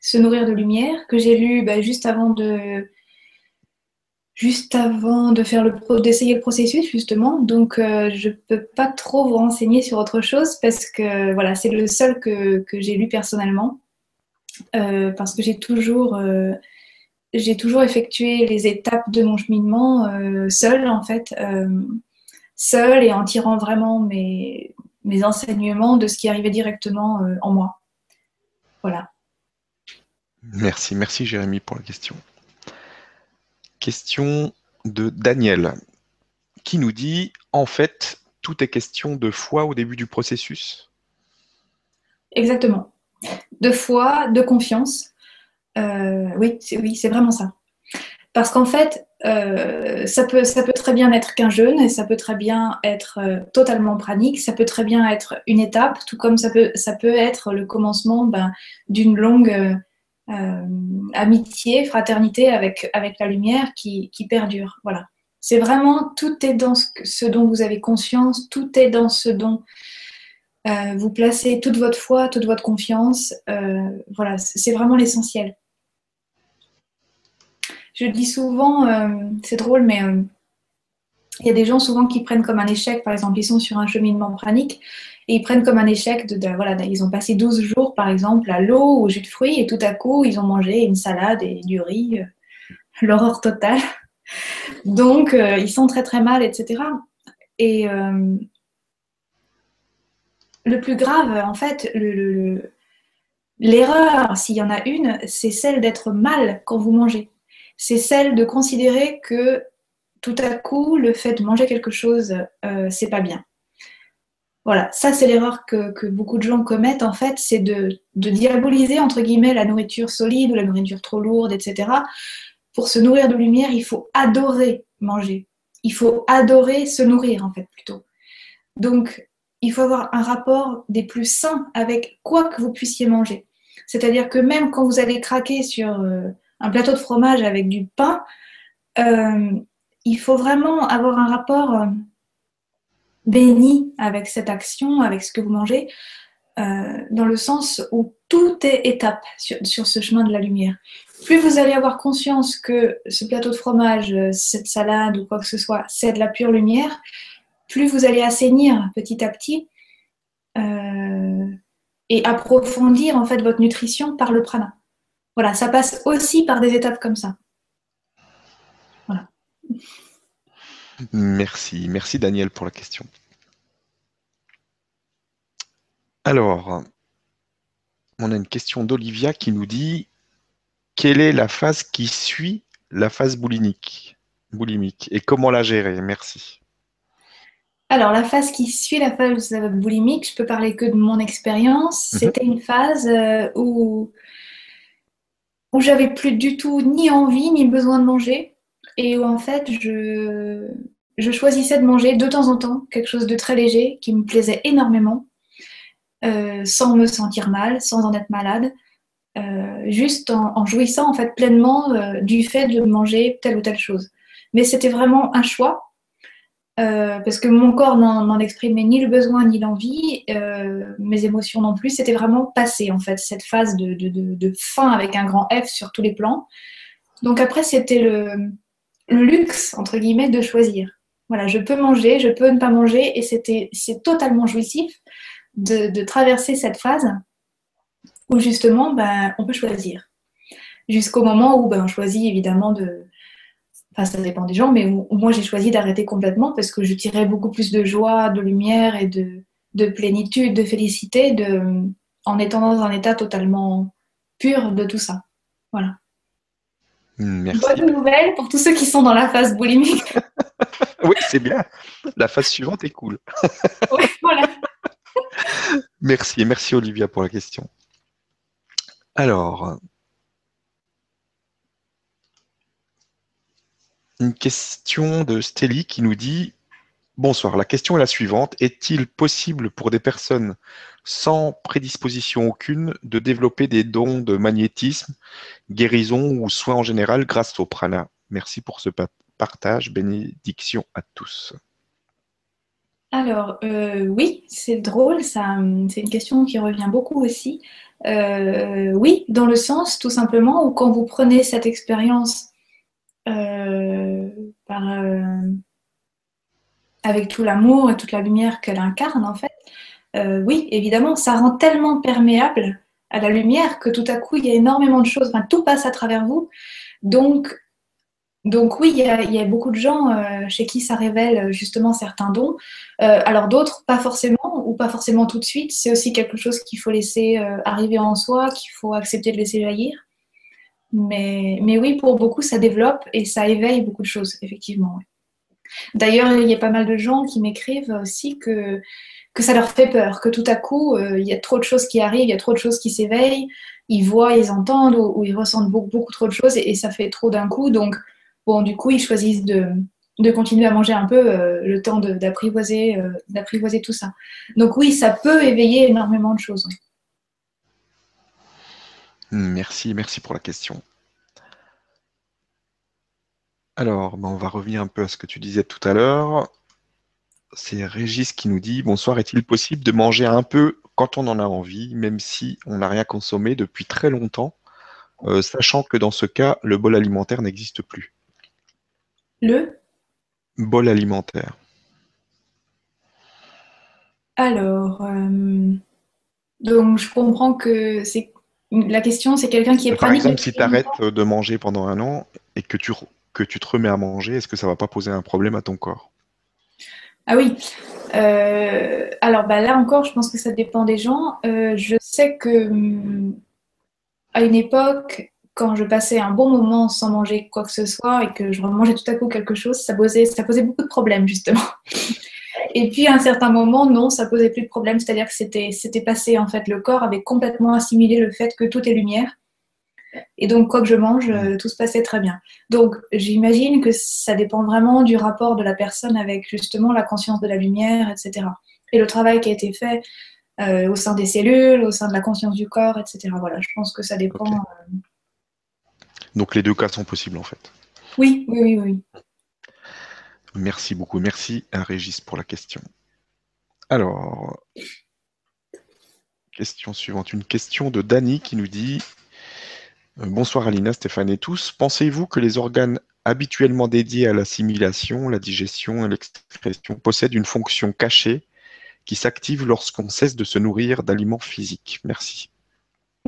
Se nourrir de lumière, que j'ai lu ben, juste avant de faire d'essayer le processus justement. Donc, euh, je peux pas trop vous renseigner sur autre chose parce que voilà, c'est le seul que, j'ai lu personnellement euh, parce que j'ai toujours j'ai toujours effectué les étapes de mon cheminement seule en fait seule et en tirant vraiment mes, mes enseignements de ce qui arrivait directement euh, en moi. Voilà. Merci, merci Jérémy pour la question. Question de Daniel qui nous dit en fait tout est question de foi au début du processus. Exactement. De foi, de confiance. Euh, oui, oui, c'est vraiment ça. Parce qu'en fait, euh, ça, peut, très bien être qu'un jeûne et ça peut très bien être euh, totalement pranique, ça peut très bien être une étape, tout comme ça peut, être le commencement ben, d'une longue euh, amitié, fraternité avec, avec la lumière qui, qui perdure. Voilà. C'est vraiment, tout est dans ce, dont vous avez conscience, tout est dans ce dont vous placez toute votre foi, toute votre confiance. voilà, c'est vraiment l'essentiel je dis souvent, euh, c'est drôle, mais euh, il y a des gens souvent qui prennent comme un échec, par exemple, ils sont sur un cheminement pranique et ils prennent comme un échec de, voilà, ils ont passé 12 jours, par exemple, à l'eau ou au jus de fruits et tout à coup, ils ont mangé une salade et du riz, euh, l'horreur totale. Donc, ils sont très très mal, etc. Et le plus grave, en fait, l'erreur, s'il y en a une, c'est celle d'être mal quand vous mangez c'est celle de considérer que tout à coup, le fait de manger quelque chose, euh, c'est pas bien. Voilà, ça c'est l'erreur que, beaucoup de gens commettent en fait, c'est de, diaboliser entre guillemets la nourriture solide ou la nourriture trop lourde, etc. Pour se nourrir de lumière, il faut adorer manger. Il faut adorer se nourrir en fait plutôt. Donc, il faut avoir un rapport des plus sains avec quoi que vous puissiez manger. C'est-à-dire que même quand vous allez craquer sur euh, un plateau de fromage avec du pain, euh, il faut vraiment avoir un rapport euh, béni avec cette action, avec ce que vous mangez, euh, dans le sens où tout est étape sur, ce chemin de la lumière. Plus vous allez avoir conscience que ce plateau de fromage, cette salade ou quoi que ce soit, c'est de la pure lumière, plus vous allez assainir petit à petit et approfondir en fait votre nutrition par le prana. Voilà, ça passe aussi par des étapes comme ça. Voilà. Merci, merci Daniel pour la question. Alors, on a une question d'Olivia qui nous dit quelle est la phase qui suit la phase boulimique, boulimique et comment la gérer? Merci. Alors, la phase qui suit la phase boulimique, je peux parler que de mon expérience. Mhm. C'était une phase euh, où où j'avais plus du tout ni envie ni besoin de manger et où en fait je, choisissais de manger de temps en temps quelque chose de très léger qui me plaisait énormément euh, sans me sentir mal, sans en être malade, euh, juste en, jouissant en fait pleinement euh, du fait de manger telle ou telle chose. Mais c'était vraiment un choix euh, parce que mon corps n'en exprimait ni le besoin ni l'envie, euh, mes émotions non plus. C'était vraiment passé en fait cette phase de, de, de, faim avec un grand F sur tous les plans. Donc après c'était le, le, luxe entre guillemets de choisir. Voilà, je peux manger, je peux ne pas manger, et c'était c'est totalement jouissif de, traverser cette phase où justement ben, on peut choisir. Jusqu'au moment où ben, on choisit évidemment de, Enfin, ça dépend des gens, mais moi j'ai choisi d'arrêter complètement parce que je tirais beaucoup plus de joie, de lumière et de, de plénitude, de félicité de, en étant dans un état totalement pur de tout ça. Voilà. Merci. Bonne nouvelle pour tous ceux qui sont dans la phase boulimique. oui, c'est bien. La phase suivante est cool. oui, voilà. Merci, merci Olivia pour la question. Alors, une question de Stélie qui nous dit Bonsoir, la question est la suivante. Est-il possible pour des personnes sans prédisposition aucune de développer des dons de magnétisme, guérison ou soins en général grâce au prana? Merci pour ce partage. Bénédiction à tous. Alors, euh, oui, c'est drôle, c'est une question qui revient beaucoup aussi. Euh, oui, dans le sens, tout simplement, où quand vous prenez cette expérience euh, avec tout l'amour et toute la lumière qu'elle incarne, en fait, oui, évidemment, ça rend tellement perméable à la lumière que tout à coup, il y a énormément de choses, tout passe à travers vous. Donc, donc oui, il y, a, beaucoup de gens euh, chez qui ça révèle euh, justement certains dons. Euh, alors d'autres, pas forcément, ou pas forcément tout de suite. C'est aussi quelque chose qu'il faut laisser arriver en soi, qu'il faut accepter de laisser jaillir. Mais, mais, oui, pour beaucoup, ça développe et ça éveille beaucoup de choses, effectivement. D'ailleurs, il y a pas mal de gens qui m'écrivent aussi que, que ça leur fait peur, que tout à coup, il y a trop de choses qui arrivent, il y a trop de choses qui s'éveillent, ils voient, ils entendent ou, ils ressentent beaucoup, trop de choses et, ça fait trop d'un coup. Donc, Bon, du coup, ils choisissent de, continuer à manger un peu euh, le temps euh, d'apprivoiser tout ça. Donc oui, ça peut éveiller énormément de choses. Merci, merci pour la question. Alors, ben, on va revenir un peu à ce que tu disais tout à l'heure. C'est Régis qui nous dit Bonsoir, est-il possible de manger un peu quand on en a envie, même si on n'a rien consommé depuis très longtemps, euh, sachant que dans ce cas, le bol alimentaire n'existe plus? Le? Bol alimentaire. Alors, euh, donc je comprends que c'est la question, c'est quelqu'un qui est Par exemple, si tu arrêtes de manger pendant un an et que tu, que tu te remets à manger, est-ce que ça va pas poser un problème à ton corps? Ah oui. Euh, alors bah, là encore, je pense que ça dépend des gens. Euh, je sais que hum, à une époque, quand je passais un bon moment sans manger quoi que ce soit et que je remangeais tout à coup quelque chose, ça posait, ça posait beaucoup de problèmes, justement. Et puis, à un certain moment, non, ça posait plus de problème. C'est-à-dire que c'était, c'était passé, en fait, le corps avait complètement assimilé le fait que tout est lumière. Et donc, quoi que je mange, euh, tout se passait très bien. Donc, j'imagine que ça dépend vraiment du rapport de la personne avec, justement, la conscience de la lumière, etc. Et le travail qui a été fait euh, au sein des cellules, au sein de la conscience du corps, etc. Voilà, je pense que ça dépend. Euh, donc les deux cas sont possibles en fait. Oui, oui, oui, Merci beaucoup. Merci à Régis pour la question. Alors, question suivante. Une question de Dany qui nous dit euh, Bonsoir Alina, Stéphane et tous. Pensez-vous que les organes habituellement dédiés à l'assimilation, la digestion et l'expression possèdent une fonction cachée qui s'active lorsqu'on cesse de se nourrir d'aliments physiques? Merci.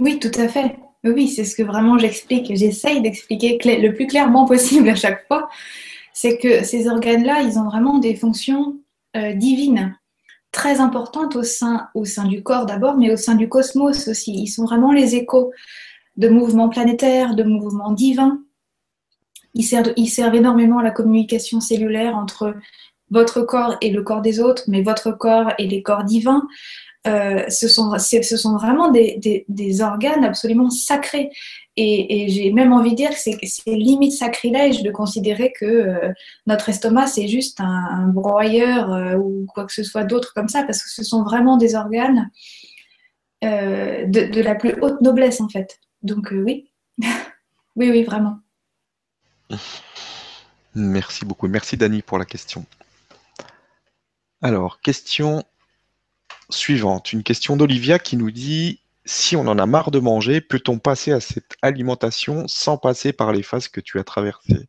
Oui, tout à fait. Oui, c'est ce que vraiment j'explique, j'essaye d'expliquer le plus clairement possible à chaque fois. C'est que ces organes-là, ils ont vraiment des fonctions euh, divines, très importantes au sein, du corps d'abord, mais au sein du cosmos aussi. Ils sont vraiment les échos de mouvements planétaires, de mouvements divins. Ils servent, ils servent énormément à la communication cellulaire entre votre corps et le corps des autres, mais votre corps et les corps divins. Euh, ce, sont, vraiment des, organes absolument sacrés. Et, j'ai même envie de dire que c'est limite sacrilège de considérer que euh, notre estomac, c'est juste un, broyeur euh, ou quoi que ce soit d'autre comme ça, parce que ce sont vraiment des organes de, la plus haute noblesse, en fait. Donc oui, oui, oui, vraiment. Merci beaucoup. Merci Dani pour la question. Alors, question suivante. Une question d'Olivia qui nous dit si on en a marre de manger, peut-on passer à cette alimentation sans passer par les phases que tu as traversées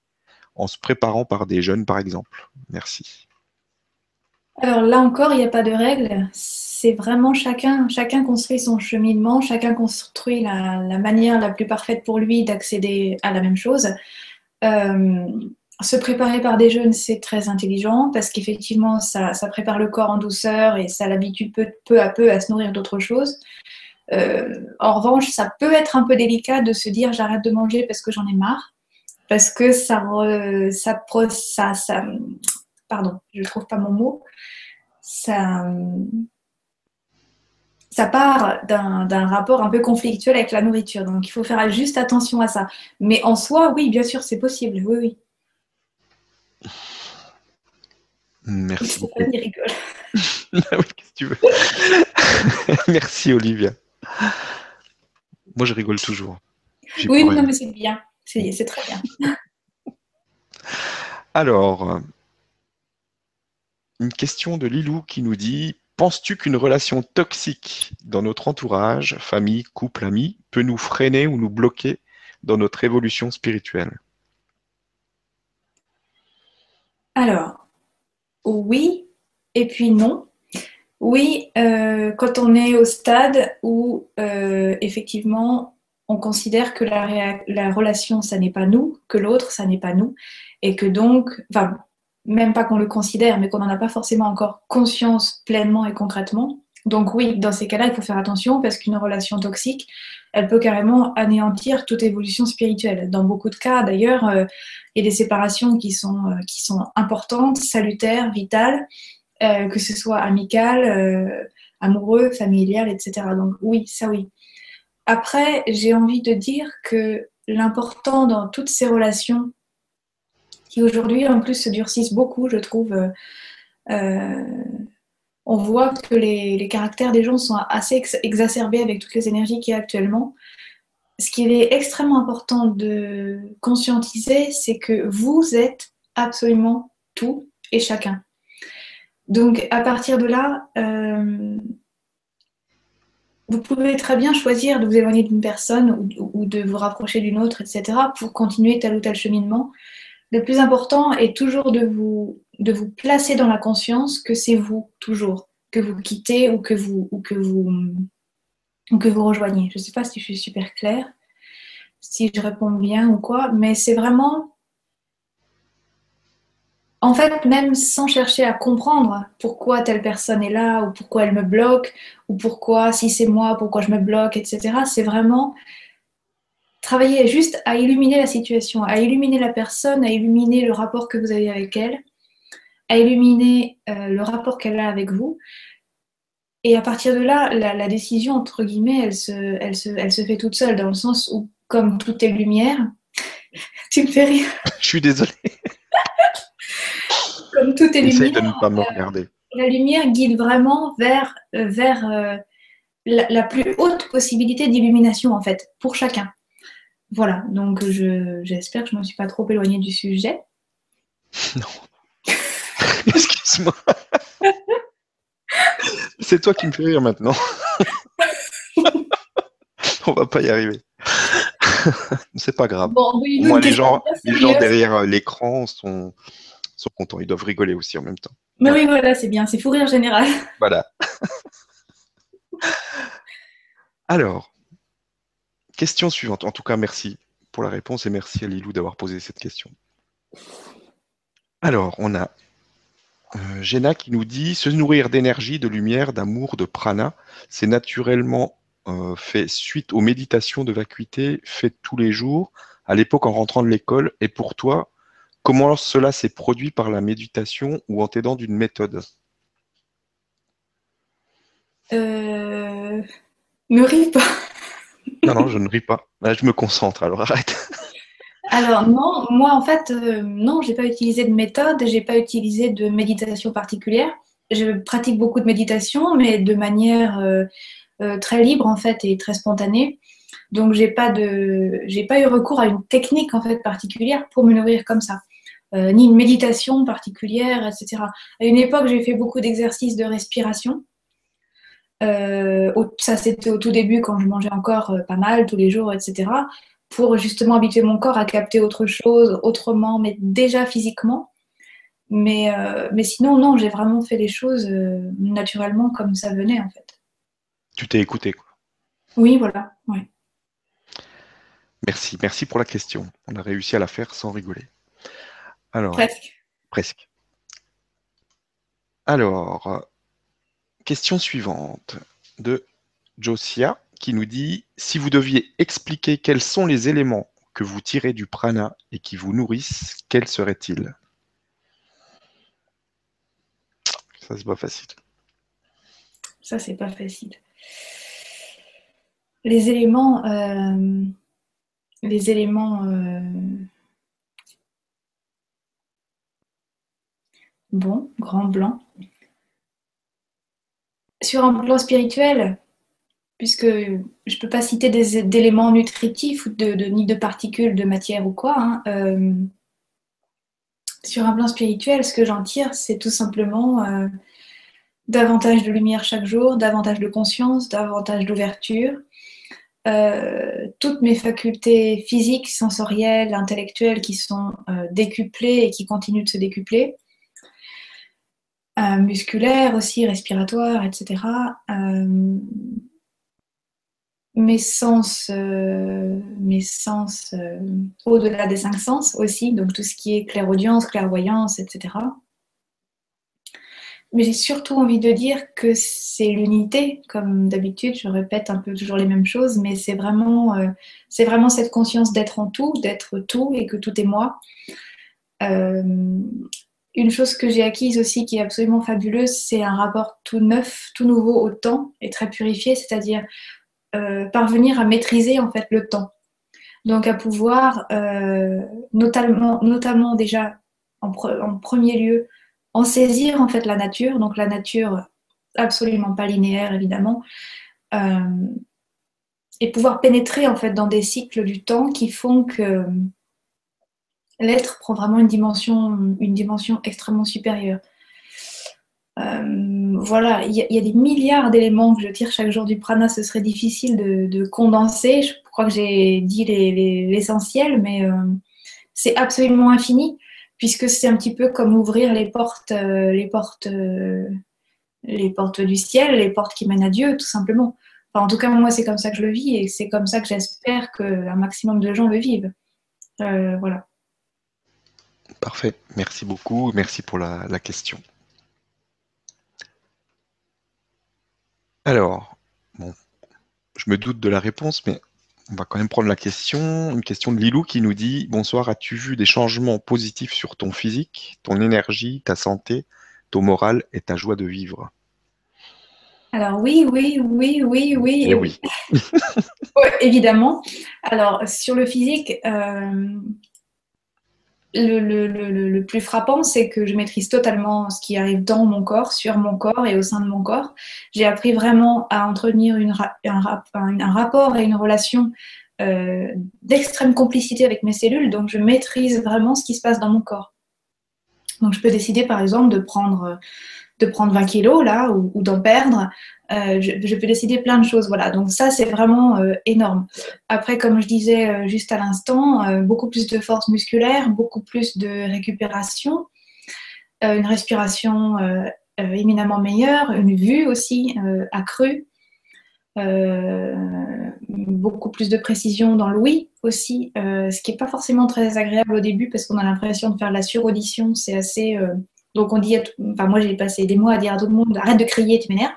En se préparant par des jeunes, par exemple? Merci. Alors là encore, il n'y a pas de règle. C'est vraiment chacun, chacun construit son cheminement, chacun construit la, manière la plus parfaite pour lui d'accéder à la même chose. Euh, se préparer par des jeunes, c'est très intelligent parce qu'effectivement, ça, prépare le corps en douceur et ça l'habitue peu, peu à peu à se nourrir d'autres choses. Euh, en revanche, ça peut être un peu délicat de se dire j'arrête de manger parce que j'en ai marre, parce que ça, ça, ça, pardon, je trouve pas mon mot, ça, ça part d'un rapport un peu conflictuel avec la nourriture. Donc il faut faire juste attention à ça. Mais en soi, oui, bien sûr, c'est possible. Oui, oui. Merci beaucoup. Stéphane, il rigole. Ah oui, qu'est-ce que tu veux? Merci Olivia. Moi je rigole toujours. Oui, non, rien. mais c'est bien. C'est très bien. Alors, une question de Lilou qui nous dit Penses-tu qu'une relation toxique dans notre entourage, famille, couple, amis, peut nous freiner ou nous bloquer dans notre évolution spirituelle? Alors, oui, et puis non. Oui, euh, quand on est au stade où euh, effectivement on considère que la, relation, ça n'est pas nous, que l'autre, ça n'est pas nous, et que donc, enfin, même pas qu'on le considère, mais qu'on n'en a pas forcément encore conscience pleinement et concrètement. Donc oui, dans ces cas-là, il faut faire attention parce qu'une relation toxique, elle peut carrément anéantir toute évolution spirituelle. Dans beaucoup de cas, d'ailleurs, euh, il y a des séparations qui sont, euh, qui sont importantes, salutaires, vitales, euh, que ce soit amical, euh, amoureux, familial, etc. Donc oui, ça oui. Après, j'ai envie de dire que l'important dans toutes ces relations, qui aujourd'hui en plus se durcissent beaucoup, je trouve, on voit que les, caractères des gens sont assez ex- exacerbés avec toutes les énergies qu'il y a actuellement. Ce qu'il est extrêmement important de conscientiser, c'est que vous êtes absolument tout et chacun. Donc à partir de là, euh, vous pouvez très bien choisir de vous éloigner d'une personne ou de vous rapprocher d'une autre, etc., pour continuer tel ou tel cheminement. Le plus important est toujours de vous, de vous placer dans la conscience que c'est vous, toujours, que vous quittez ou que vous, ou que vous, ou que vous rejoignez. Je ne sais pas si je suis super claire, si je réponds bien ou quoi, mais c'est vraiment en fait, même sans chercher à comprendre pourquoi telle personne est là, ou pourquoi elle me bloque, ou pourquoi, si c'est moi, pourquoi je me bloque, etc., c'est vraiment travailler juste à illuminer la situation, à illuminer la personne, à illuminer le rapport que vous avez avec elle, à illuminer euh, le rapport qu'elle a avec vous. Et à partir de là, la, la décision, entre guillemets, elle se, elle, se, elle se fait toute seule, dans le sens où, comme tout est lumière, tu me fais rire, Je suis désolé, comme tout est essaye lumière. de ne pas me regarder. la lumière guide vraiment vers, euh, vers euh, la, la plus haute possibilité d'illumination, en fait, pour chacun. Voilà, donc je- j'espère que je ne me suis pas trop éloignée du sujet. C'est toi qui me fais rire maintenant. On va pas y arriver. C'est pas grave. Bon, oui, les gens, les gens derrière euh, l'écran sont, sont contents. Ils doivent rigoler aussi en même temps. Mais oui, voilà, c'est bien, c'est fou rire général. Voilà. Alors, question suivante. En tout cas, merci pour la réponse et merci à Lilou d'avoir posé cette question. Alors, on a euh, Jenna qui nous dit se nourrir d'énergie, de lumière, d'amour, de prana, c'est naturellement euh, fait suite aux méditations de vacuité faites tous les jours, à l'époque en rentrant de l'école. Et pour toi, comment cela s'est produit par la méditation ou en t'aidant d'une méthode? Euh... Ne ris pas. Non, non, je ne ris pas. Là, je me concentre, alors arrête. Alors non, moi en fait, euh, non, j'ai pas utilisé de méthode, j'ai pas utilisé de méditation particulière. Je pratique beaucoup de méditation, mais de manière euh, euh, très libre en fait et très spontanée. Donc j'ai pas pas eu recours à une technique en fait particulière pour me nourrir comme ça, Euh, ni une méditation particulière, etc. À une époque, j'ai fait beaucoup d'exercices de respiration. Ça, c'était au tout début quand je mangeais encore pas mal tous les jours, etc pour justement habituer mon corps à capter autre chose autrement, mais déjà physiquement. Mais, euh, mais sinon, non, j'ai vraiment fait les choses euh, naturellement comme ça venait en fait. Tu t'es écouté, quoi. Oui, voilà. Ouais. Merci, merci pour la question. On a réussi à la faire sans rigoler. Alors, Presque. presque. Alors, euh, question suivante de Josia qui nous dit si vous deviez expliquer quels sont les éléments que vous tirez du prana et qui vous nourrissent, quels seraient-ils? Ça, c'est pas facile. Ça, c'est pas facile. Les éléments, euh, les éléments, euh, bon, grand blanc. Sur un plan spirituel, puisque je ne peux pas citer d'éléments nutritifs de, ni de particules de matière ou quoi, hein, euh, sur un plan spirituel, ce que j'en tire, c'est tout simplement euh, davantage de lumière chaque jour, davantage de conscience, davantage d'ouverture. Euh, toutes mes facultés physiques, sensorielles, intellectuelles qui sont décuplées et qui continuent de se décupler. musculaires aussi, respiratoires, etc mes sens, euh, mes sens euh, au-delà des cinq sens aussi, donc tout ce qui est clairaudience, clairvoyance, etc. Mais j'ai surtout envie de dire que c'est l'unité, comme d'habitude, je répète un peu toujours les mêmes choses, mais c'est vraiment, euh, c'est vraiment cette conscience d'être en tout, d'être tout et que tout est moi. une chose que j'ai acquise aussi qui est absolument fabuleuse, c'est un rapport tout neuf, tout nouveau au temps et très purifié, c'est-à-dire euh, parvenir à maîtriser en fait le temps. Donc à pouvoir euh, notamment, notamment déjà en, premier lieu en saisir en fait la nature, donc la nature absolument pas linéaire évidemment, euh, et pouvoir pénétrer en fait dans des cycles du temps qui font que l'être prend vraiment une dimension, une dimension extrêmement supérieure. Euh, voilà, il y, a des milliards d'éléments que je tire chaque jour du prana. Ce serait difficile de, condenser. Je crois que j'ai dit l'essentiel, mais euh, c'est absolument infini, puisque c'est un petit peu comme ouvrir les portes, euh, les portes, les portes du ciel, les portes qui mènent à Dieu, tout simplement. en tout cas, moi, c'est comme ça que je le vis, et c'est comme ça que j'espère qu'un maximum de gens le vivent. voilà. Parfait. Merci beaucoup. Merci pour la question. Alors, bon, je me doute de la réponse, mais on va quand même prendre la question. Une question de Lilou qui nous dit Bonsoir, as-tu vu des changements positifs sur ton physique, ton énergie, ta santé, ton moral et ta joie de vivre? Alors oui, oui, oui, oui, oui. Et oui. évidemment. Alors sur le physique, euh, le, plus frappant, c'est que je maîtrise totalement ce qui arrive dans mon corps, sur mon corps et au sein de mon corps. J'ai appris vraiment à entretenir un, rapport et une relation euh, d'extrême complicité avec mes cellules, donc je maîtrise vraiment ce qui se passe dans mon corps. Donc je peux décider par exemple de prendre de prendre 20 kilos là ou, d'en perdre. Euh, je, peux décider plein de choses. Voilà. Donc ça, c'est vraiment euh, énorme. Après, comme je disais euh, juste à l'instant, beaucoup plus de force musculaire, beaucoup plus de récupération, une respiration éminemment meilleure, une vue aussi accrue. beaucoup plus de précision dans l'ouïe aussi, ce qui n'est pas forcément très agréable au début parce qu'on a l'impression de faire de la suraudition, c'est assez donc on dit, enfin moi j'ai passé des mois à dire à tout le monde, arrête de crier, tu m'énerves.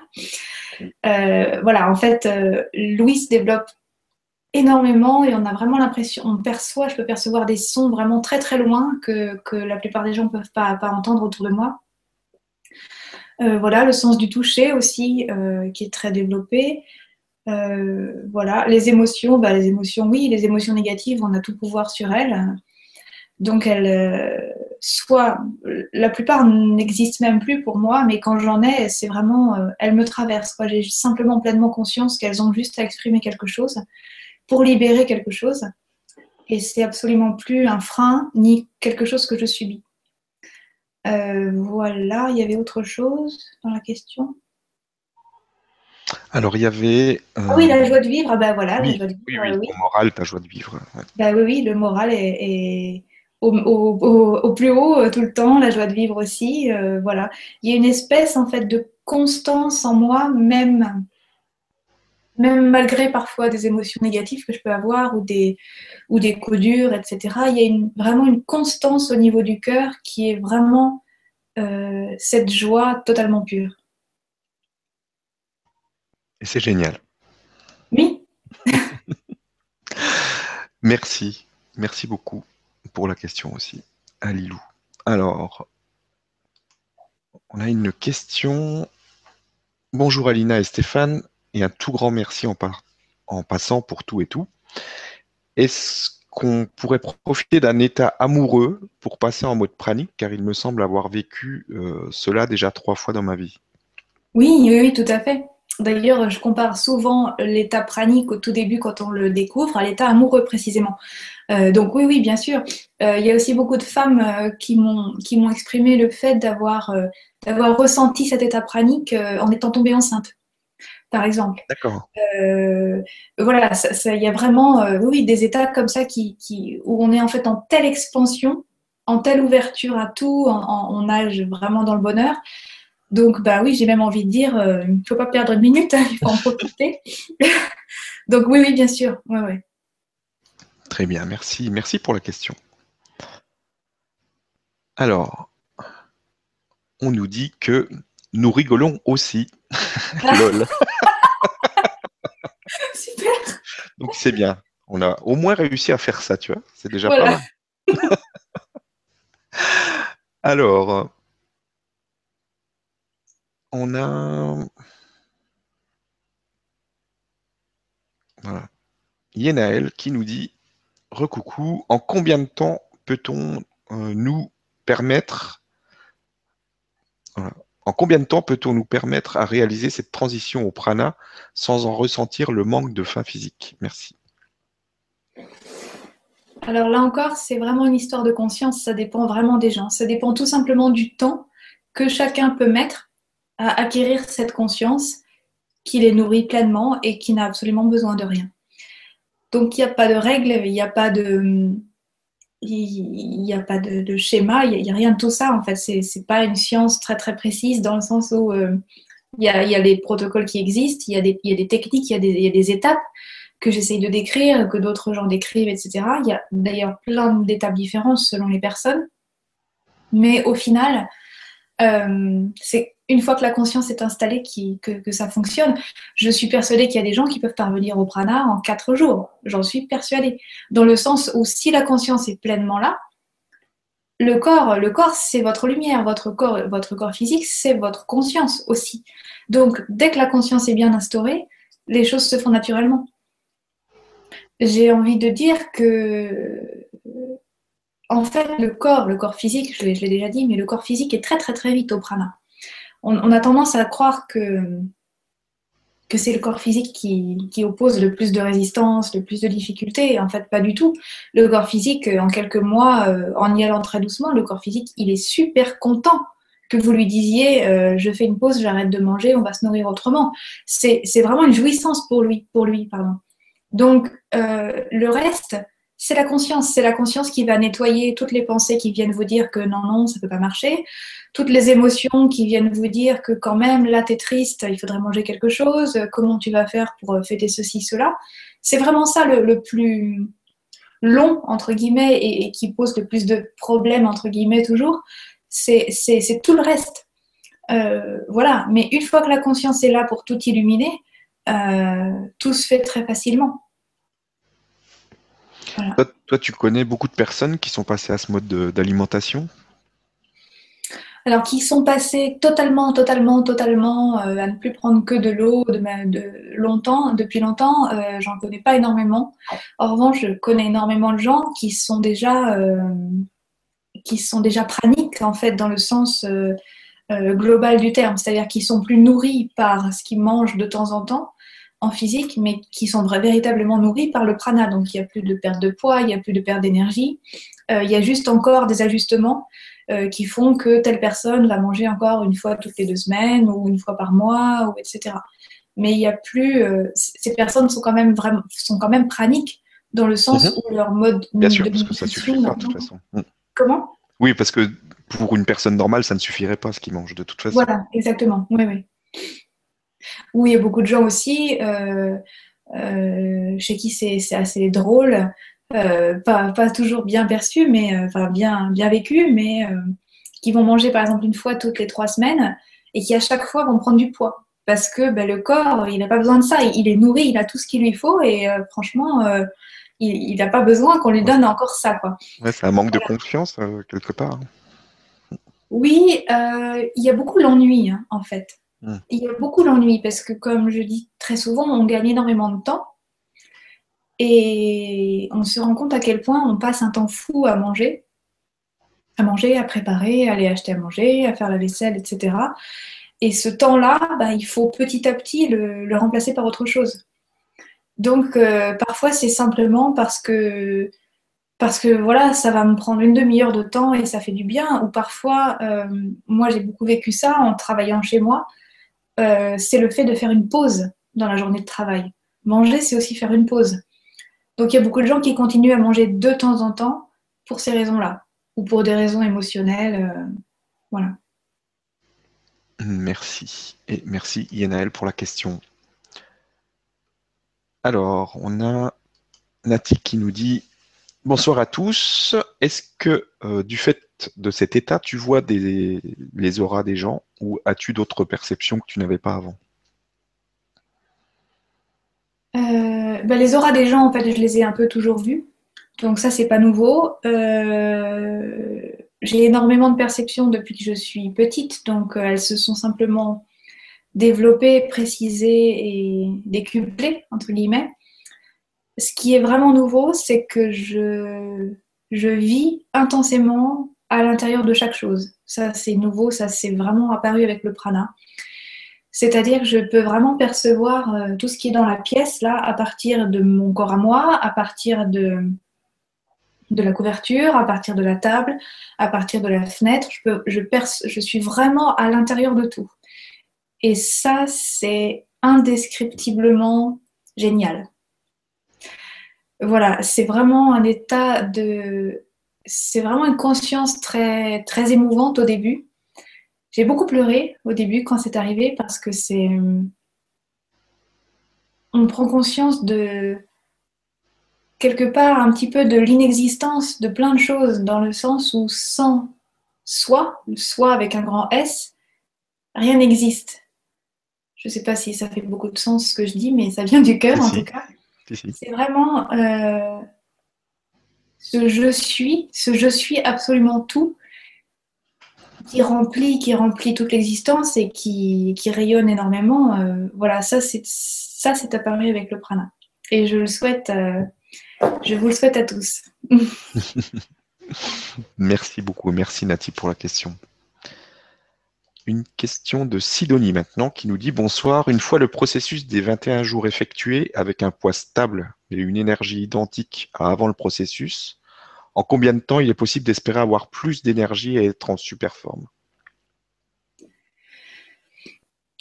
Euh, voilà, en fait, euh, Louis se développe énormément et on a vraiment l'impression, on perçoit, je peux percevoir des sons vraiment très très loin que, la plupart des gens ne peuvent pas, pas entendre autour de moi. Euh, voilà, le sens du toucher aussi qui est très développé. voilà, les émotions, bah, les émotions, oui, les émotions négatives, on a tout pouvoir sur elles. Donc, elles, soit la plupart n'existent même plus pour moi, mais quand j'en ai, c'est vraiment, euh, elles me traversent. J'ai simplement pleinement conscience qu'elles ont juste à exprimer quelque chose pour libérer quelque chose. Et c'est absolument plus un frein ni quelque chose que je subis. Euh, voilà, il y avait autre chose dans la question? Alors il y avait. Ah oui, la joie de vivre. Ah ben voilà, oui, la joie de vivre. Oui, oui, le moral, ta joie de vivre. Bah oui, oui, le moral est, au, plus haut euh, tout le temps, la joie de vivre aussi. Euh, voilà, il y a une espèce en fait de constance en moi, même même malgré parfois des émotions négatives que je peux avoir ou des ou des coups durs, etc. Il y a une, vraiment une constance au niveau du cœur qui est vraiment euh, cette joie totalement pure. Et c'est génial. Oui. Merci, merci beaucoup la question aussi à. Alors, on a une question. Bonjour Alina et Stéphane, et un tout grand merci en, en passant pour tout et tout. Est-ce qu'on pourrait profiter d'un état amoureux pour passer en mode pranique, car il me semble avoir vécu euh, cela déjà trois fois dans ma vie? Oui, oui, oui, tout à fait. D'ailleurs, je compare souvent l'état pranique au tout début quand on le découvre à l'état amoureux précisément. Euh, donc oui, oui, bien sûr. Euh, il y a aussi beaucoup de femmes euh, qui m'ont qui m'ont exprimé le fait d'avoir d'avoir ressenti cet état pranique en étant tombée enceinte, par exemple. D'accord. voilà, il y a vraiment oui des états comme ça qui, qui, où on est en fait en telle expansion, en telle ouverture à tout, on nage vraiment dans le bonheur donc, bah oui, j'ai même envie de dire, euh, il ne faut pas perdre une minute, hein, il faut en profiter. Donc, oui, oui, bien sûr. Ouais, ouais. Très bien, merci. Merci pour la question. Alors, on nous dit que nous rigolons aussi. Lol. Super. Donc, c'est bien. On a au moins réussi à faire ça, tu vois. C'est déjà pas mal. Alors, on a. Voilà. Yenaël qui nous dit Recoucou, en combien de temps peut-on euh, nous permettre. En combien de temps peut-on nous permettre à réaliser cette transition au prana sans en ressentir le manque de faim physique? Merci. Alors là encore, c'est vraiment une histoire de conscience, ça dépend vraiment des gens. Ça dépend tout simplement du temps que chacun peut mettre à acquérir cette conscience qui les nourrit pleinement et qui n'a absolument besoin de rien. Donc il n'y a pas de règles, il n'y a pas de, il n'y a pas de, schéma, il n'y a, rien de tout ça en fait. C'est n'est pas une science très très précise dans le sens où euh, il, y a, il, protocoles qui existent, il y a des, techniques, il y a des, étapes que j'essaye de décrire, que d'autres gens décrivent, etc. Il y a d'ailleurs plein d'étapes différentes selon les personnes. Mais au final, euh, c'est une fois que la conscience est installée que, ça fonctionne. Je suis persuadée qu'il y a des gens qui peuvent parvenir au prana en quatre jours. J'en suis persuadée. Dans le sens où si la conscience est pleinement là, le corps, le corps, c'est votre lumière, votre corps, votre corps physique, c'est votre conscience aussi. Donc, dès que la conscience est bien instaurée, les choses se font naturellement. J'ai envie de dire que, en fait, le corps, le corps physique, je l'ai déjà dit, mais le corps physique est très très très vite au prana on, a tendance à croire que, que c'est le corps physique qui, oppose le plus de résistance, le plus de difficultés. En fait, pas du tout. Le corps physique, en quelques mois, euh, en y allant très doucement, le corps physique, il est super content que vous lui disiez euh, je fais une pause, j'arrête de manger, on va se nourrir autrement. C'est vraiment une jouissance pour lui, pour lui pardon. Donc, euh, le reste, c'est la conscience. C'est la conscience qui va nettoyer toutes les pensées qui viennent vous dire que non, non, ça ne peut pas marcher. Toutes les émotions qui viennent vous dire que quand même, là, tu es triste, il faudrait manger quelque chose. Comment tu vas faire pour euh, fêter ceci, cela C'est vraiment ça le, plus long, entre guillemets, et, qui pose le plus de problèmes, entre guillemets, toujours. C'est tout le reste. Euh, voilà. Mais une fois que la conscience est là pour tout illuminer, euh, tout se fait très facilement. Toi, tu connais beaucoup de personnes qui sont passées à ce mode d'alimentation? Alors, qui sont passées totalement, totalement, totalement euh, à ne plus prendre que de l'eau de, longtemps, depuis longtemps, euh, j'en connais pas énormément. En revanche, je connais énormément de gens qui sont déjà, euh, qui sont déjà praniques, en fait, dans le sens global du terme, c'est-à-dire qui sont plus nourris par ce qu'ils mangent de temps en temps en physique, mais qui sont véritablement nourris par le prana. Donc, il n'y a plus de perte de poids, il n'y a plus de perte d'énergie. Euh, il y a juste encore des ajustements euh, qui font que telle personne va manger encore une fois toutes les deux semaines ou une fois par mois, ou etc. Mais il n'y a plus. Euh, ces personnes sont quand même vraiment, sont quand même praniques dans le sens mhm. où leur mode Bien sûr, parce que ça suffit pas de toute façon. Mm. Comment? Oui, parce que pour une personne normale, ça ne suffirait pas ce qu'ils mangent de toute façon. Voilà, exactement. Oui, oui où il y a beaucoup de gens aussi euh, euh, chez qui c'est assez drôle, euh, pas, pas, toujours bien perçu, mais enfin bien, bien vécu, mais qui vont manger par exemple une fois toutes les trois semaines et qui à chaque fois vont prendre du poids parce que ben, le corps, il n'a pas besoin de ça. Il, est nourri, il a tout ce qu'il lui faut et franchement, il n'a pas besoin qu'on lui donne encore ça. Quoi. c'est un manque de confiance quelque part. Oui, il y a beaucoup l'ennui hein, en fait. Hmm. Il y a beaucoup d'ennui parce que, comme je dis très souvent, on gagne énormément de temps. Et on se rend compte à quel point on passe un temps fou à manger, à manger, à préparer, à aller acheter à manger, à faire la vaisselle, etc. Et ce temps-là, bah, il faut petit à petit le, remplacer par autre chose. Donc euh, parfois c'est simplement parce que parce que voilà, ça va me prendre une demi-heure de temps et ça fait du bien. Ou parfois, euh, moi j'ai beaucoup vécu ça en travaillant chez moi. Euh, c'est le fait de faire une pause dans la journée de travail. Manger, c'est aussi faire une pause. Donc il y a beaucoup de gens qui continuent à manger de temps en temps pour ces raisons-là, ou pour des raisons émotionnelles. voilà. Merci. Et merci Yanaël pour la question. Alors, on a Nati qui nous dit Bonsoir à tous. Est-ce que euh, du fait de cet état, tu vois les auras des gens ou as-tu d'autres perceptions que tu n'avais pas avant? Euh, ben, Les auras des gens, en fait, je les ai un peu toujours vues. Donc ça, c'est pas nouveau. Euh, j'ai énormément de perceptions depuis que je suis petite, donc euh, elles se sont simplement développées, précisées et décuplées, entre guillemets. Ce qui est vraiment nouveau, c'est que je vis intensément à l'intérieur de chaque chose. Ça, c'est nouveau, ça s'est vraiment apparu avec le prana. C'est-à-dire que je peux vraiment percevoir euh, tout ce qui est dans la pièce, là, à partir de mon corps à moi, à partir de, de la couverture, à partir de la table, à partir de la fenêtre. Je suis vraiment à l'intérieur de tout. Et ça, c'est indescriptiblement génial. Voilà, c'est vraiment un état de... C'est vraiment une conscience très, très émouvante au début. J'ai beaucoup pleuré au début quand c'est arrivé parce que c'est... On prend conscience de, quelque part un petit peu de l'inexistence de plein de choses, dans le sens où sans soi, le soi avec un grand S, rien n'existe. Je ne sais pas si ça fait beaucoup de sens ce que je dis, mais ça vient du cœur en tout cas. C'est vraiment euh, ce je suis, ce je suis absolument tout qui remplit, qui remplit toute l'existence et qui, rayonne énormément. Euh, voilà, ça c'est ça c'est apparu avec le prana. Et je le souhaite euh, je vous le souhaite à tous. merci beaucoup. Merci Nati pour la question. Une question de Sidonie maintenant qui nous dit Bonsoir. Une fois le processus des 21 jours effectué avec un poids stable et une énergie identique à avant le processus, en combien de temps il est possible d'espérer avoir plus d'énergie et être en super forme?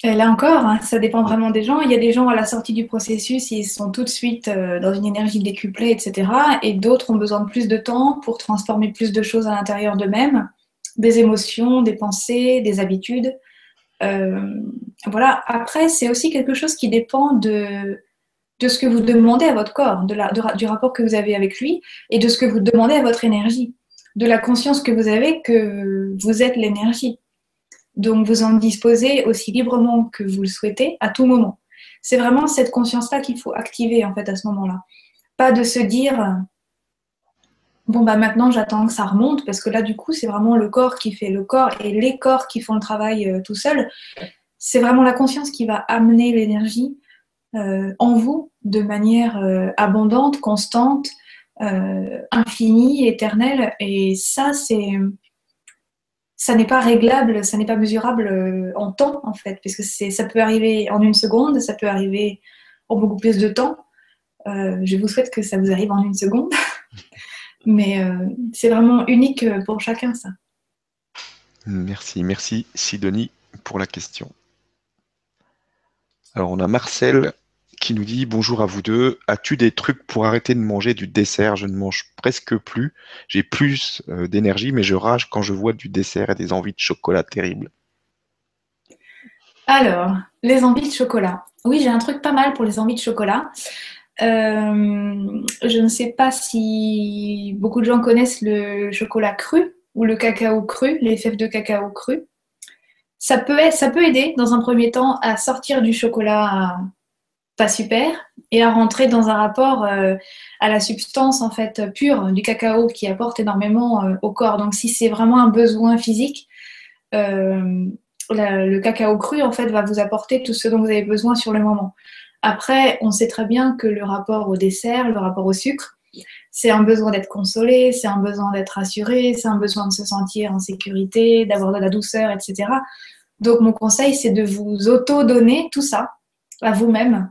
Là encore, hein, ça dépend vraiment des gens. Il y a des gens à la sortie du processus, ils sont tout de suite euh, dans une énergie décuplée, etc. Et d'autres ont besoin de plus de temps pour transformer plus de choses à l'intérieur d'eux-mêmes, des émotions, des pensées, des habitudes. Euh, voilà. Après, c'est aussi quelque chose qui dépend de, de ce que vous demandez à votre corps, de la, du rapport que vous avez avec lui et de ce que vous demandez à votre énergie, de la conscience que vous avez que vous êtes l'énergie. Donc, vous en disposez aussi librement que vous le souhaitez à tout moment. C'est vraiment cette conscience-là qu'il faut activer en fait à ce moment-là. Pas de se dire bon bah maintenant j'attends que ça remonte parce que là du coup c'est vraiment le corps qui fait le corps et les corps qui font le travail euh, tout seul. C'est vraiment la conscience qui va amener l'énergie euh, en vous de manière euh, abondante, constante, infinie, éternelle. Et ça c'est ça n'est pas réglable, ça n'est pas mesurable en temps, en fait, puisque ça peut arriver en une seconde, ça peut arriver en beaucoup plus de temps. Je vous souhaite que ça vous arrive en une seconde, mais euh, c'est vraiment unique pour chacun, ça. Merci, merci Sidonie pour la question. Alors on a Marcel qui nous dit bonjour à vous deux. As-tu des trucs pour arrêter de manger du dessert? Je ne mange presque plus. J'ai plus euh, d'énergie, mais je rage quand je vois du dessert et des envies de chocolat terribles. Alors, les envies de chocolat. Oui, j'ai un truc pas mal pour les envies de chocolat. Euh, je ne sais pas si beaucoup de gens connaissent le chocolat cru ou le cacao cru, les fèves de cacao cru. Ça peut, aider dans un premier temps à sortir du chocolat pas super et à rentrer dans un rapport euh, à la substance en fait pure du cacao qui apporte énormément euh, au corps. Donc si c'est vraiment un besoin physique, le cacao cru en fait va vous apporter tout ce dont vous avez besoin sur le moment. Après, on sait très bien que le rapport au dessert, le rapport au sucre, c'est un besoin d'être consolé, c'est un besoin d'être rassuré, c'est un besoin de se sentir en sécurité, d'avoir de la douceur, etc. Donc mon conseil, c'est de vous auto-donner tout ça à vous-même.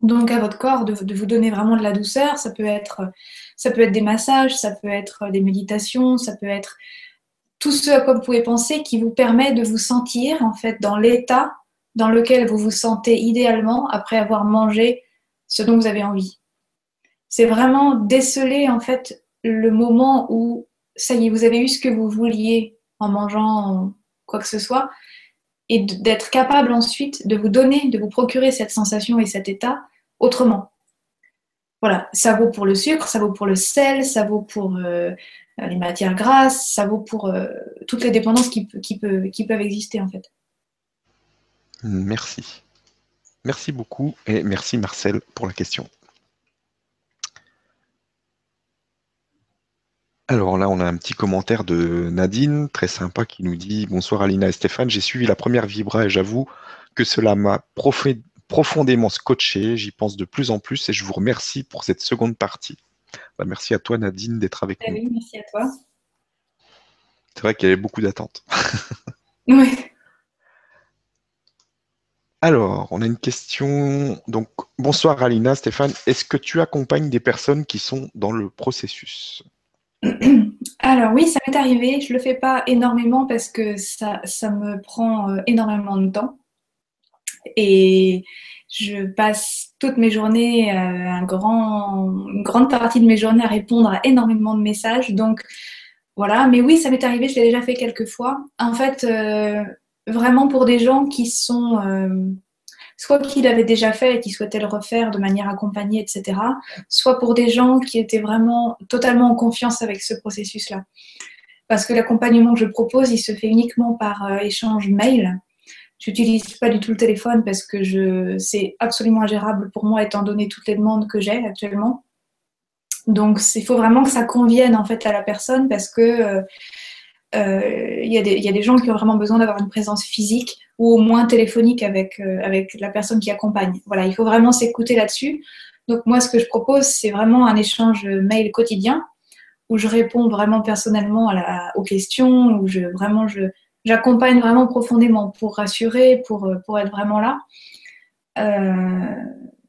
Donc à votre corps, de, vous donner vraiment de la douceur. Ça peut être, ça peut être des massages, ça peut être des méditations, ça peut être tout ce à quoi vous pouvez penser qui vous permet de vous sentir en fait dans l'état dans lequel vous vous sentez idéalement après avoir mangé ce dont vous avez envie. C'est vraiment déceler en fait le moment où ça y est, vous avez eu ce que vous vouliez en mangeant quoi que ce soit et d'être capable ensuite de vous donner, de vous procurer cette sensation et cet état autrement. Voilà, ça vaut pour le sucre, ça vaut pour le sel, ça vaut pour euh, les matières grasses, ça vaut pour euh, toutes les dépendances qui, qui, qui peuvent exister en fait. Merci. Merci beaucoup et merci Marcel pour la question. Alors là, on a un petit commentaire de Nadine, très sympa, qui nous dit Bonsoir Alina et Stéphane, j'ai suivi la première Vibra et j'avoue que cela m'a profondément scotché. J'y pense de plus en plus et je vous remercie pour cette seconde partie. Bah, merci à toi Nadine d'être avec ah nous. Oui, merci à toi. C'est vrai qu'il y avait beaucoup d'attentes. oui. Alors, on a une question. Donc, bonsoir Alina, Stéphane. Est-ce que tu accompagnes des personnes qui sont dans le processus? Alors oui, ça m'est arrivé. Je le fais pas énormément parce que ça, me prend euh, énormément de temps. Et je passe toutes mes journées, euh, une grande partie de mes journées à répondre à énormément de messages. Donc voilà, mais oui, ça m'est arrivé, je l'ai déjà fait quelques fois. En fait, euh, vraiment pour des gens qui sont soit qu'il avait déjà fait et qui souhaitait le refaire de manière accompagnée, etc., soit pour des gens qui étaient vraiment totalement en confiance avec ce processus-là. Parce que l'accompagnement que je propose, il se fait uniquement par euh, échange mail. Je n'utilise pas du tout le téléphone parce que c'est absolument ingérable pour moi étant donné toutes les demandes que j'ai actuellement. Donc, il faut vraiment que ça convienne en fait à la personne parce que euh, euh, il y, y, a des gens qui ont vraiment besoin d'avoir une présence physique ou au moins téléphonique avec, euh, avec la personne qui accompagne. Voilà, il faut vraiment s'écouter là-dessus. Donc moi, ce que je propose, c'est vraiment un échange mail quotidien où je réponds vraiment personnellement à la, aux questions, où je vraiment je j'accompagne vraiment profondément pour rassurer, pour, pour être vraiment là. Euh,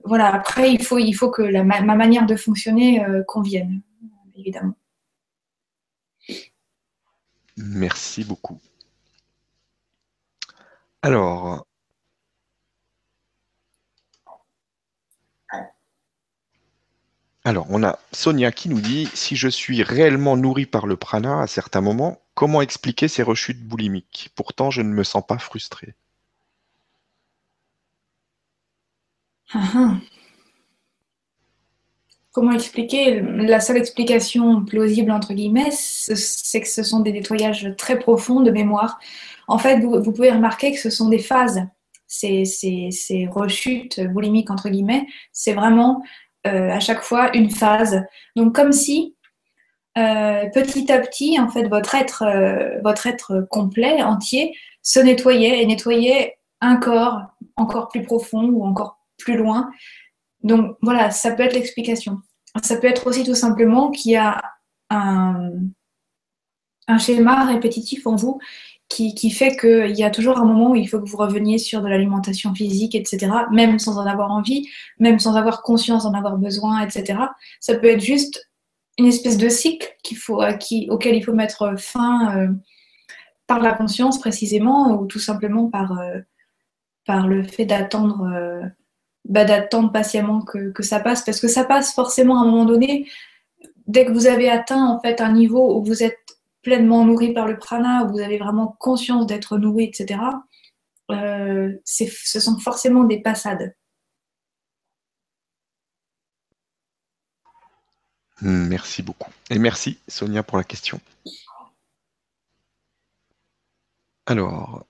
voilà, après, il faut, il faut que la, ma, manière de fonctionner euh, convienne, évidemment. Merci beaucoup. Alors, alors, on a Sonia qui nous dit si je suis réellement nourri par le prana à certains moments, comment expliquer ces rechutes boulimiques? Pourtant, je ne me sens pas frustré. Ah, ah. Comment expliquer La seule explication plausible, entre guillemets, c'est que ce sont des nettoyages très profonds de mémoire en fait, vous, pouvez remarquer que ce sont des phases. Ces, rechutes boulimiques, entre guillemets, c'est vraiment euh, à chaque fois une phase. Donc, comme si euh, petit à petit, en fait, votre être, euh, votre être complet, entier, se nettoyait et nettoyait un corps encore plus profond ou encore plus loin. Donc voilà, ça peut être l'explication. Ça peut être aussi tout simplement qu'il y a un, schéma répétitif en vous qui, fait qu'il y a toujours un moment où il faut que vous reveniez sur de l'alimentation physique, etc., même sans en avoir envie, même sans avoir conscience d'en avoir besoin, etc. Ça peut être juste une espèce de cycle qui, auquel il faut mettre fin euh, par la conscience précisément, ou tout simplement par, euh, le fait d'attendre euh, bah, d'attendre patiemment que, ça passe, parce que ça passe forcément à un moment donné. Dès que vous avez atteint en fait un niveau où vous êtes pleinement nourri par le prana, où vous avez vraiment conscience d'être nourri, etc., euh, ce sont forcément des passades. Merci beaucoup. Et merci Sonia pour la question. Alors,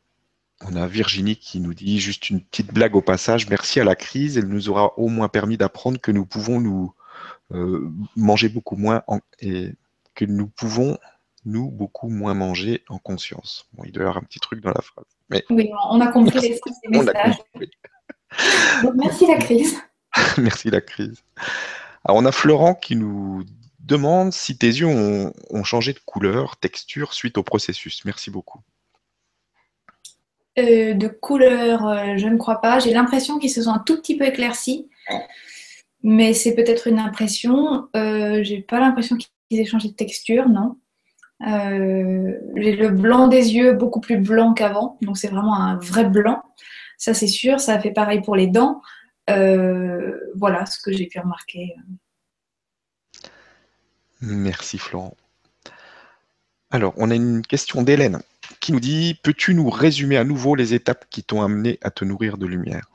on a Virginie qui nous dit juste une petite blague au passage. Merci à la crise, elle nous aura au moins permis d'apprendre que nous pouvons nous euh, manger beaucoup moins et que nous pouvons nous beaucoup moins manger en conscience. Bon, il doit y avoir un petit truc dans la phrase. Mais oui, on a compris les des messages. merci la crise. merci la crise. Alors, on a Florent qui nous demande si tes yeux ont, changé de couleur, texture suite au processus. Merci beaucoup. Euh, de couleur, euh, je ne crois pas. J'ai l'impression qu'ils se sont un tout petit peu éclaircis, mais c'est peut-être une impression. Euh, j'ai pas l'impression qu'ils aient changé de texture, non. J'ai le blanc des yeux beaucoup plus blanc qu'avant, donc c'est vraiment un vrai blanc. Ça c'est sûr. Ça fait pareil pour les dents. voilà ce que j'ai pu remarquer. Merci Florent. Alors, on a une question d'Hélène qui nous dit Peux-tu nous résumer à nouveau les étapes qui t'ont amené à te nourrir de lumière?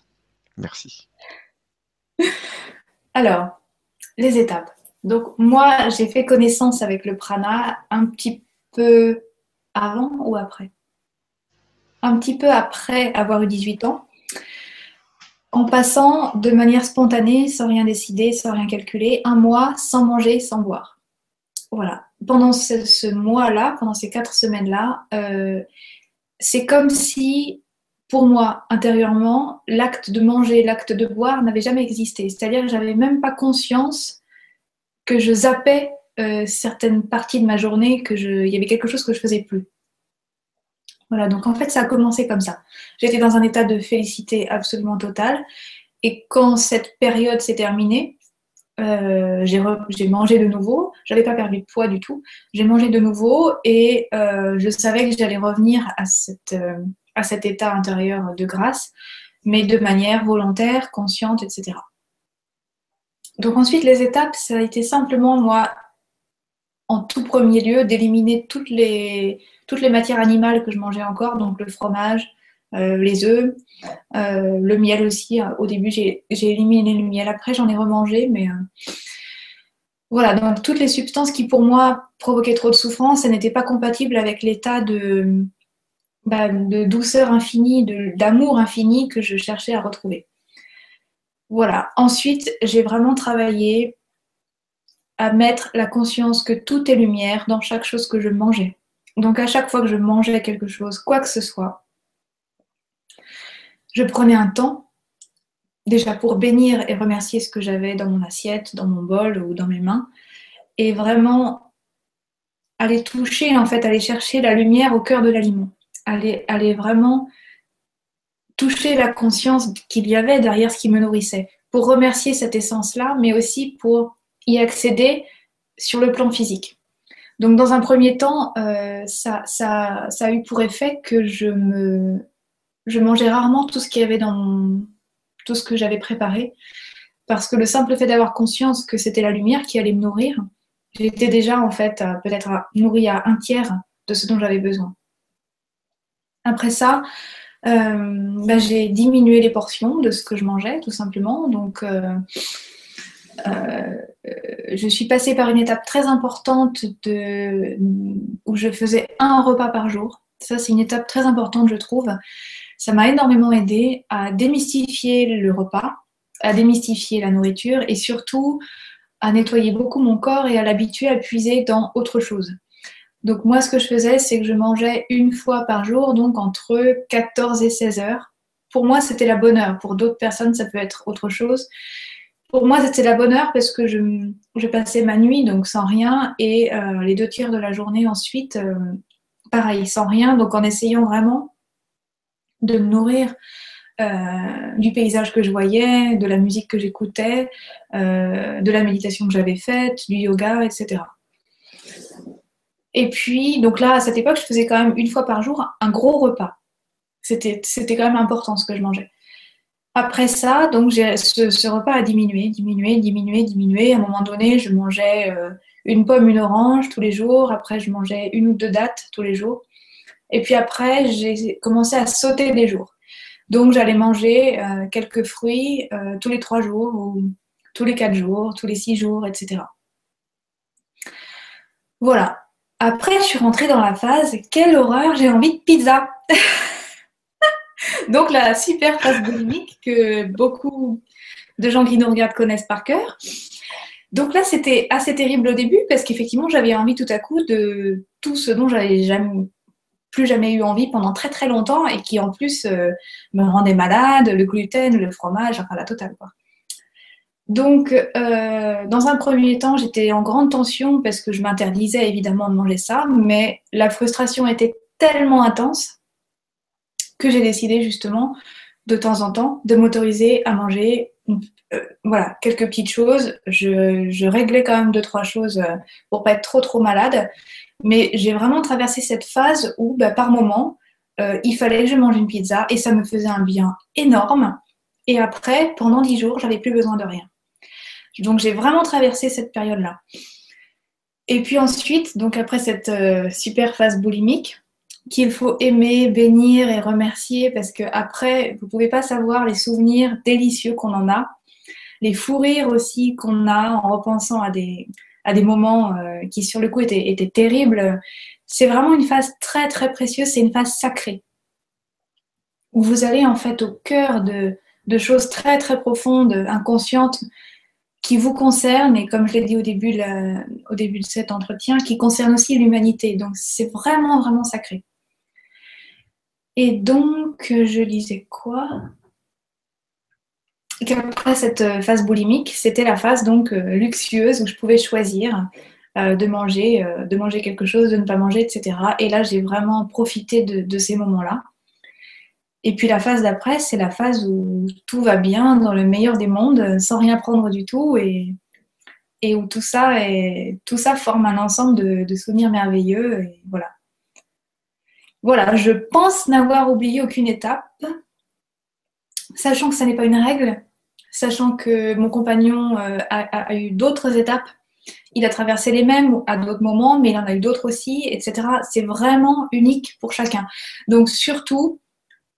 Merci. Alors, les étapes. Donc, moi, j'ai fait connaissance avec le prana un petit peu avant ou après? Un petit peu après avoir eu 18 ans. En passant de manière spontanée, sans rien décider, sans rien calculer, un mois sans manger, sans boire voilà, pendant ce, mois-là, pendant ces quatre semaines-là, euh, c'est comme si, pour moi, intérieurement, l'acte de manger, l'acte de boire n'avait jamais existé. C'est-à-dire que j'avais même pas conscience que je zappais euh, certaines parties de ma journée, que y avait quelque chose que je faisais plus. Voilà, donc en fait, ça a commencé comme ça. J'étais dans un état de félicité absolument totale. Et quand cette période s'est terminée, euh, j'ai mangé de nouveau. J'avais pas perdu de poids du tout. J'ai mangé de nouveau et euh, je savais que j'allais revenir à, cette, euh, à cet état intérieur de grâce, mais de manière volontaire, consciente, etc. Donc ensuite, les étapes, ça a été simplement, moi, en tout premier lieu, d'éliminer toutes les, toutes les matières animales que je mangeais encore, donc le fromage, les œufs, euh, le miel aussi. Au début, j'ai éliminé le miel. Après, j'en ai remangé, mais euh, voilà. Donc toutes les substances qui pour moi provoquaient trop de souffrance, elles n'étaient pas compatibles avec l'état de, bah, de douceur infinie, d'amour infini que je cherchais à retrouver. Voilà. Ensuite, j'ai vraiment travaillé à mettre la conscience que tout est lumière dans chaque chose que je mangeais. Donc à chaque fois que je mangeais quelque chose, quoi que ce soit, je prenais un temps déjà pour bénir et remercier ce que j'avais dans mon assiette, dans mon bol ou dans mes mains, et vraiment aller toucher, en fait, aller chercher la lumière au cœur de l'aliment, aller, aller vraiment toucher la conscience qu'il y avait derrière ce qui me nourrissait, pour remercier cette essence-là, mais aussi pour y accéder sur le plan physique. Donc dans un premier temps, euh, ça, ça, ça a eu pour effet que je me je mangeais rarement tout ce qu'il y avait dans tout ce que j'avais préparé. Parce que le simple fait d'avoir conscience que c'était la lumière qui allait me nourrir, j'étais déjà en fait peut-être nourrie à un tiers de ce dont j'avais besoin. Après ça, euh, bah, j'ai diminué les portions de ce que je mangeais, tout simplement. Donc, euh, euh, je suis passée par une étape très importante où je faisais un repas par jour. Ça, c'est une étape très importante, je trouve. Ça m'a énormément aidé à démystifier le repas, à démystifier la nourriture et surtout à nettoyer beaucoup mon corps et à l'habituer à puiser dans autre chose. Donc moi, ce que je faisais, c'est que je mangeais une fois par jour, donc entre 14 et 16 heures. Pour moi, c'était la bonne heure. Pour d'autres personnes, ça peut être autre chose. Pour moi, c'était la bonne heure parce que je, passais ma nuit, donc sans rien, et euh, les deux tiers de la journée ensuite, euh, pareil, sans rien, donc en essayant vraiment de me nourrir euh, du paysage que je voyais, de la musique que j'écoutais, euh, de la méditation que j'avais faite, du yoga, etc. Et puis, donc là, à cette époque, je faisais quand même une fois par jour un gros repas. C'était, quand même important ce que je mangeais. Après ça, donc ce, repas a diminué, diminué, diminué, diminué. À un moment donné, je mangeais euh, une pomme, une orange tous les jours. Après, je mangeais une ou deux dattes tous les jours. Et puis après, j'ai commencé à sauter des jours. Donc j'allais manger euh, quelques fruits euh, tous les trois jours ou tous les quatre jours, tous les six jours, etc. Voilà. Après, je suis rentrée dans la phase quelle horreur, j'ai envie de pizza. Donc la super phase boulimique que beaucoup de gens qui nous regardent connaissent par cœur. Donc là, c'était assez terrible au début parce qu'effectivement, j'avais envie tout à coup de tout ce dont j'avais jamais plus jamais eu envie pendant très très longtemps et qui en plus euh, me rendait malade, le gluten, le fromage, enfin la totale. Donc, euh, dans un premier temps, j'étais en grande tension parce que je m'interdisais évidemment de manger ça, mais la frustration était tellement intense que j'ai décidé justement de temps en temps de m'autoriser à manger euh, voilà, quelques petites choses. Je, réglais quand même deux, trois choses euh, pour pas être trop, trop malade. Mais j'ai vraiment traversé cette phase où, bah, par moment, euh, il fallait que je mange une pizza et ça me faisait un bien énorme. Et après, pendant dix jours, j'avais plus besoin de rien. Donc, j'ai vraiment traversé cette période-là. Et puis ensuite, donc après cette super phase boulimique, qu'il faut aimer, bénir et remercier parce que après, vous pouvez pas savoir les souvenirs délicieux qu'on en a les fous rires aussi qu'on a en repensant à des, à des moments euh, qui sur le coup étaient, terribles. C'est vraiment une phase très très précieuse, c'est une phase sacrée où vous allez en fait au cœur de, de choses très très profondes, inconscientes, qui vous concernent et comme je l'ai dit au début, au début de cet entretien, qui concernent aussi l'humanité. Donc c'est vraiment vraiment sacré. Et donc je lisais quoi? Qu'après cette euh, phase boulimique, c'était la phase donc euh, luxueuse où je pouvais choisir euh, de manger, de manger quelque chose, de ne pas manger, etc. Et là, j'ai vraiment profité de, ces moments-là. Et puis la phase d'après, c'est la phase où tout va bien, dans le meilleur des mondes, sans rien prendre du tout, et, où tout ça, tout ça forme un ensemble de, souvenirs merveilleux. Voilà. Voilà, je pense n'avoir oublié aucune étape, sachant que ça n'est pas une règle, sachant que mon compagnon euh, a, eu d'autres étapes. Il a traversé les mêmes à d'autres moments, mais il en a eu d'autres aussi, etc. C'est vraiment unique pour chacun. Donc surtout,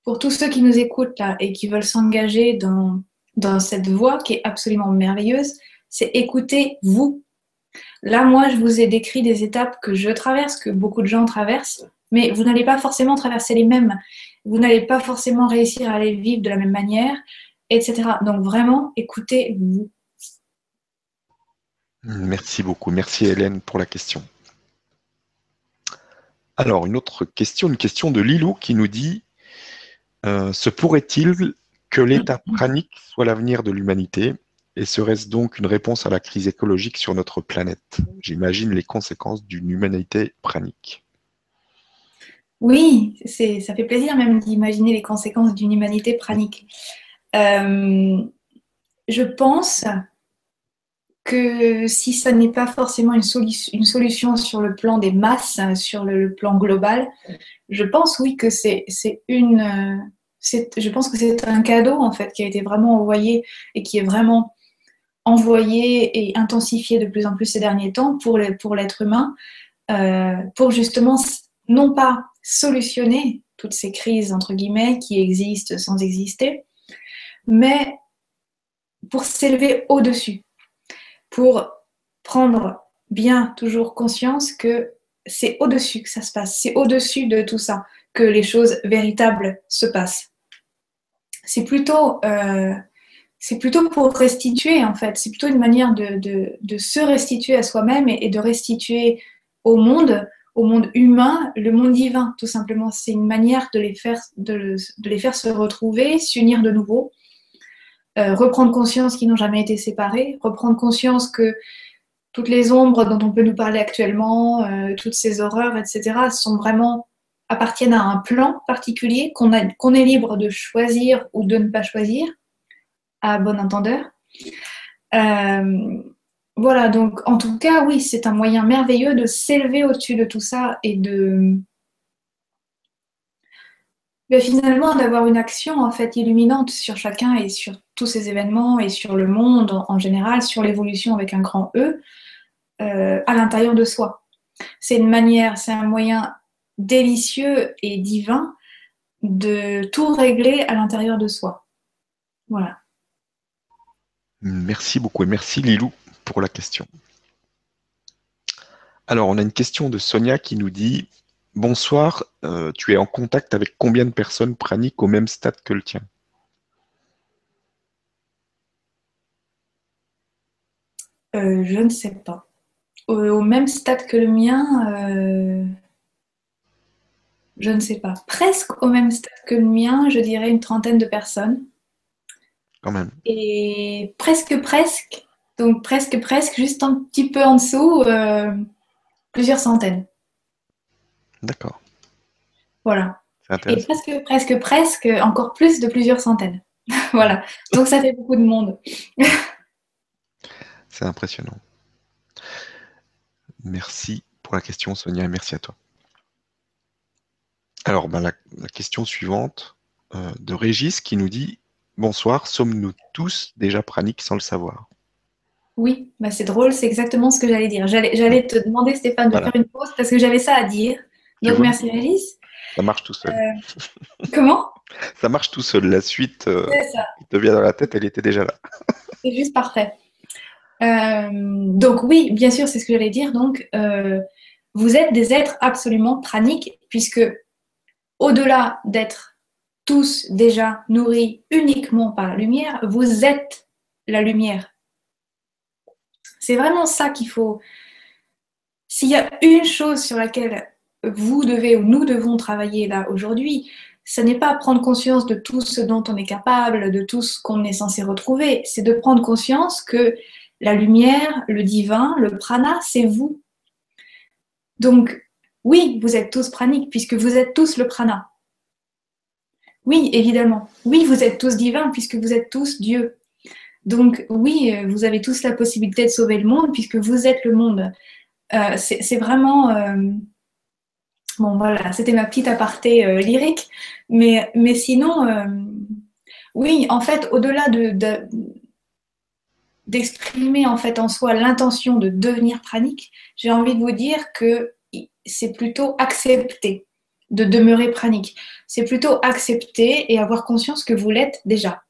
pour tous ceux qui nous écoutent là et qui veulent s'engager dans, dans cette voie qui est absolument merveilleuse, c'est écouter vous. Là, moi, je vous ai décrit des étapes que je traverse, que beaucoup de gens traversent, mais vous n'allez pas forcément traverser les mêmes. Vous n'allez pas forcément réussir à les vivre de la même manière etc. Donc vraiment, écoutez-vous. Merci beaucoup. Merci Hélène pour la question. Alors, une autre question, une question de Lilou qui nous dit euh, Se pourrait-il que l'état pranique soit l'avenir de l'humanité? Et serait-ce donc une réponse à la crise écologique sur notre planète? J'imagine les conséquences d'une humanité pranique. Oui, ça fait plaisir même d'imaginer les conséquences d'une humanité pranique. Euh, je pense que si ça n'est pas forcément une, solution sur le plan des masses, sur le, plan global, je pense oui que c'est une, je pense que c'est un cadeau en fait qui a été vraiment envoyé et qui est vraiment envoyé et intensifié de plus en plus ces derniers temps pour l'être humain, euh, pour justement non pas solutionner toutes ces crises entre guillemets qui existent sans exister, mais pour s'élever au-dessus, pour prendre bien toujours conscience que c'est au-dessus que ça se passe, c'est au-dessus de tout ça que les choses véritables se passent. C'est plutôt, euh, plutôt pour restituer en fait, c'est plutôt une manière de, se restituer à soi-même et, de restituer au monde, au monde humain, le monde divin tout simplement. C'est une manière de les faire, de les faire se retrouver, s'unir de nouveau euh, reprendre conscience qu'ils n'ont jamais été séparés, reprendre conscience que toutes les ombres dont on peut nous parler actuellement, euh, toutes ces horreurs, etc., sont vraiment appartiennent à un plan particulier qu'on qu'on est libre de choisir ou de ne pas choisir, à bon entendeur. Euh, voilà, donc en tout cas, oui, c'est un moyen merveilleux de s'élever au-dessus de tout ça et de, mais finalement, d'avoir une action en fait illuminante sur chacun et sur tous ces événements et sur le monde en, général, sur l'évolution avec un grand E, euh, à l'intérieur de soi. C'est une manière, c'est un moyen délicieux et divin de tout régler à l'intérieur de soi. Voilà. Merci beaucoup et merci Lilou pour la question. Alors, on a une question de Sonia qui nous dit Bonsoir, euh, tu es en contact avec combien de personnes praniques au même stade que le tien? Euh, Je ne sais pas. Au, même stade que le mien, euh, je ne sais pas, presque au même stade que le mien, je dirais une trentaine de personnes. Quand même. Et presque, presque, donc presque, presque, juste un petit peu en dessous, euh, plusieurs centaines. D'accord. Voilà. Et presque, presque, presque, encore plus de plusieurs centaines. voilà. Donc ça fait beaucoup de monde. C'est impressionnant. Merci pour la question, Sonia, et merci à toi. Alors, ben, la, question suivante euh, de Régis qui nous dit Bonsoir, sommes-nous tous déjà praniques sans le savoir? Oui, bah c'est drôle, c'est exactement ce que j'allais dire. J'allais te demander, Stéphane, de faire une pause parce que j'avais ça à dire. Donc, merci Régis. Ça marche tout seul. Euh, comment? Ça marche tout seul. La suite euh, qui te vient dans la tête, elle était déjà là. c'est juste parfait. Euh, donc oui, bien sûr, c'est ce que j'allais dire. Donc, vous êtes des êtres absolument praniques, puisque au-delà d'être tous déjà nourris uniquement par la lumière, vous êtes la lumière. C'est vraiment ça qu'il faut. S'il y a une chose sur laquelle vous devez ou nous devons travailler là aujourd'hui, ce n'est pas prendre conscience de tout ce dont on est capable, de tout ce qu'on est censé retrouver, c'est de prendre conscience que la lumière, le divin, le prana, c'est vous. Donc, oui, vous êtes tous praniques puisque vous êtes tous le prana. Oui, évidemment. Oui, vous êtes tous divins puisque vous êtes tous Dieu. Donc oui, vous avez tous la possibilité de sauver le monde puisque vous êtes le monde. Euh, c'est vraiment... Euh, Bon, voilà, c'était ma petite aparté euh, lyrique. Mais, sinon, euh, oui, en fait, au-delà de, d'exprimer en fait en soi l'intention de devenir pranique, j'ai envie de vous dire que c'est plutôt accepter de demeurer pranique. C'est plutôt accepter et avoir conscience que vous l'êtes déjà.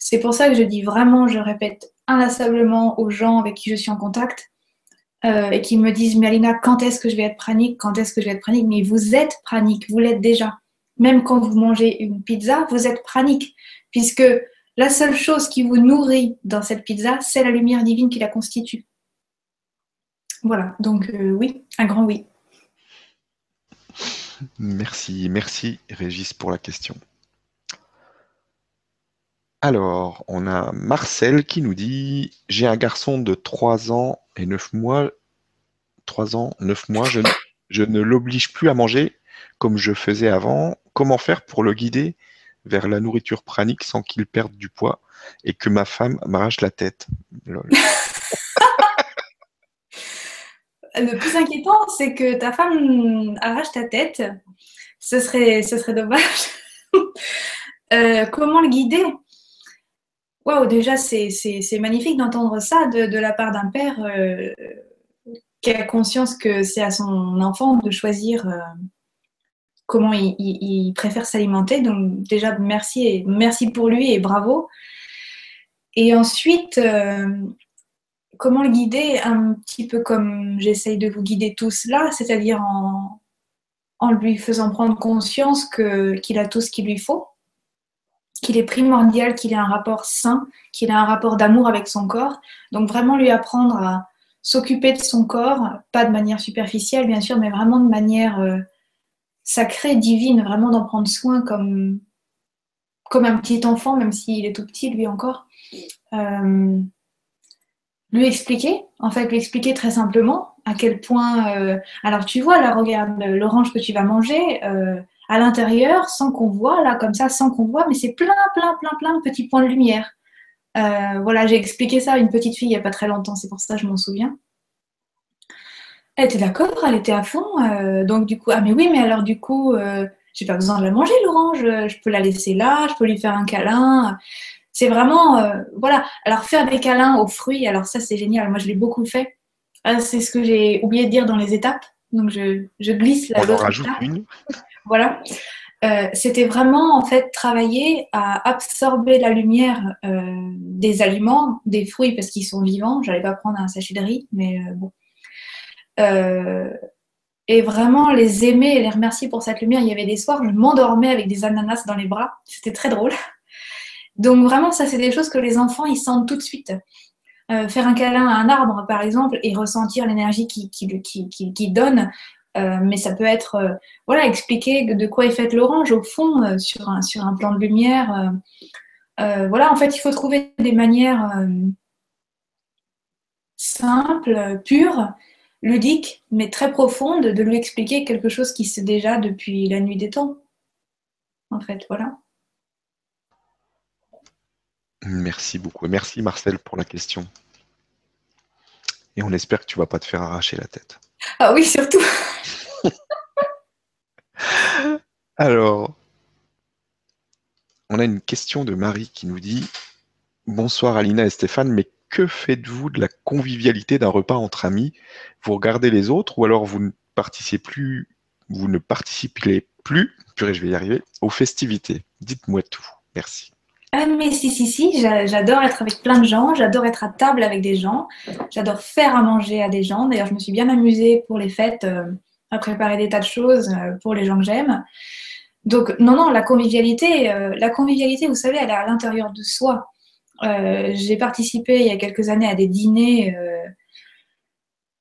C'est pour ça que je dis vraiment, je répète inlassablement aux gens avec qui je suis en contact, euh, et qui me disent, mais Alina, quand est-ce que je vais être pranique? Quand est-ce que je vais être pranique? Mais vous êtes pranique, vous l'êtes déjà. Même quand vous mangez une pizza, vous êtes pranique, puisque la seule chose qui vous nourrit dans cette pizza, c'est la lumière divine qui la constitue. Voilà, donc euh, oui, un grand oui. Merci, merci Régis pour la question. Alors, on a Marcel qui nous dit J'ai un garçon de 3 ans et 9 mois. 3 ans, 9 mois, je, ne l'oblige plus à manger comme je faisais avant. Comment faire pour le guider vers la nourriture pranique sans qu'il perde du poids et que ma femme m'arrache la tête? Le plus inquiétant, c'est que ta femme arrache ta tête. Ce serait, ce serait dommage. Euh, comment le guider? Waouh, déjà, c'est magnifique d'entendre ça de, la part d'un père euh, qui a conscience que c'est à son enfant de choisir euh, comment il, préfère s'alimenter. Donc, déjà, merci, et, merci pour lui et bravo. Et ensuite, euh, comment le guider? Un petit peu comme j'essaye de vous guider tous là, c'est-à-dire en, en lui faisant prendre conscience qu'il a tout ce qu'il lui faut qu'il est primordial qu'il ait un rapport sain, qu'il ait un rapport d'amour avec son corps. Donc vraiment lui apprendre à s'occuper de son corps, pas de manière superficielle bien sûr, mais vraiment de manière euh, sacrée, divine, vraiment d'en prendre soin comme, comme un petit enfant, même s'il est tout petit lui encore. Euh, lui expliquer, en fait, lui expliquer très simplement à quel point. Euh, alors tu vois, là, regarde l'orange que tu vas manger à l'intérieur sans qu'on voit, là, comme ça, sans qu'on voit, mais c'est plein, plein, plein, plein de petits points de lumière. Euh, voilà, j'ai expliqué ça à une petite fille il n'y a pas très longtemps, c'est pour ça que je m'en souviens. Elle était d'accord, elle était à fond. Euh, donc du coup, ah mais oui, mais alors du coup, euh, j'ai pas besoin de la manger, l'orange. Je peux la laisser là, je peux lui faire un câlin. C'est vraiment, voilà. Alors faire des câlins aux fruits, alors ça c'est génial. Moi je l'ai beaucoup fait. c'est ce que j'ai oublié de dire dans les étapes. Donc je, glisse la. On en rajoute une. Voilà. Euh, c'était vraiment en fait travailler à absorber la lumière euh, des aliments, des fruits parce qu'ils sont vivants. J'allais pas prendre un sachet de riz, mais euh, bon. et vraiment les aimer et les remercier pour cette lumière. Il y avait des soirs, je m'endormais avec des ananas dans les bras. C'était très drôle. Donc vraiment, ça c'est des choses que les enfants ils sentent tout de suite. faire un câlin à un arbre, par exemple, et ressentir l'énergie qui, qui, qui, qui, donne, mais ça peut être, voilà, expliquer de quoi est faite l'orange au fond sur, un, sur un plan de lumière. voilà, en fait, il faut trouver des manières simples, pures, ludiques, mais très profondes, de lui expliquer quelque chose qui sait déjà depuis la nuit des temps. En fait, voilà. Merci beaucoup. Merci Marcel pour la question. Et on espère que tu vas pas te faire arracher la tête. Ah oui, surtout. Alors, on a une question de Marie qui nous dit Bonsoir Alina et Stéphane, mais que faites-vous de la convivialité d'un repas entre amis? Vous regardez les autres ou alors vous ne participez plus, vous ne participez plus, purée, je vais arriver, aux festivités? Dites-moi tout. Merci. Ah mais si, si, si, j'adore être avec plein de gens, j'adore être à table avec des gens, j'adore faire à manger à des gens. D'ailleurs, je me suis bien amusée pour les fêtes euh, à préparer des tas de choses euh, pour les gens que j'aime. Donc, non, non, la convivialité, euh, la convivialité, vous savez, elle est à l'intérieur de soi. J'ai participé il y a quelques années à des dîners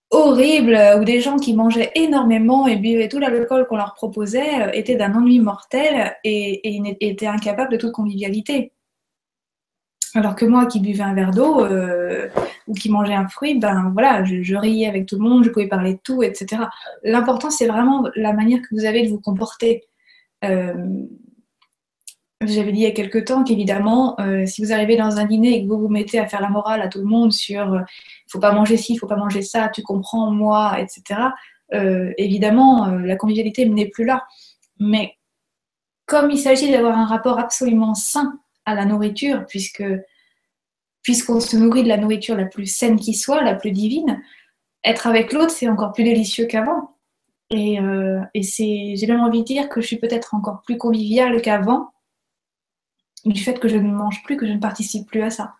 horribles où des gens qui mangeaient énormément et buvaient tout l'alcool qu'on leur proposait étaient d'un ennui mortel et, et étaient incapables de toute convivialité. Alors que moi qui buvais un verre d'eau euh, ou qui mangeais un fruit, ben voilà, je, riais avec tout le monde, je pouvais parler de tout, etc. L'important, c'est vraiment la manière que vous avez de vous comporter. Euh, j'avais dit il y a quelques temps qu'évidemment, euh, si vous arrivez dans un dîner et que vous vous mettez à faire la morale à tout le monde sur il faut pas manger ci, il faut pas manger ça, tu comprends, moi, etc., évidemment, la convivialité n'est plus là. Mais comme il s'agit d'avoir un rapport absolument sain à la nourriture, puisque puisqu'on se nourrit de la nourriture la plus saine qui soit, la plus divine, être avec l'autre, c'est encore plus délicieux qu'avant. Et, euh, et c'est, j'ai même envie de dire que je suis peut-être encore plus conviviale qu'avant, du fait que je ne mange plus, que je ne participe plus à ça.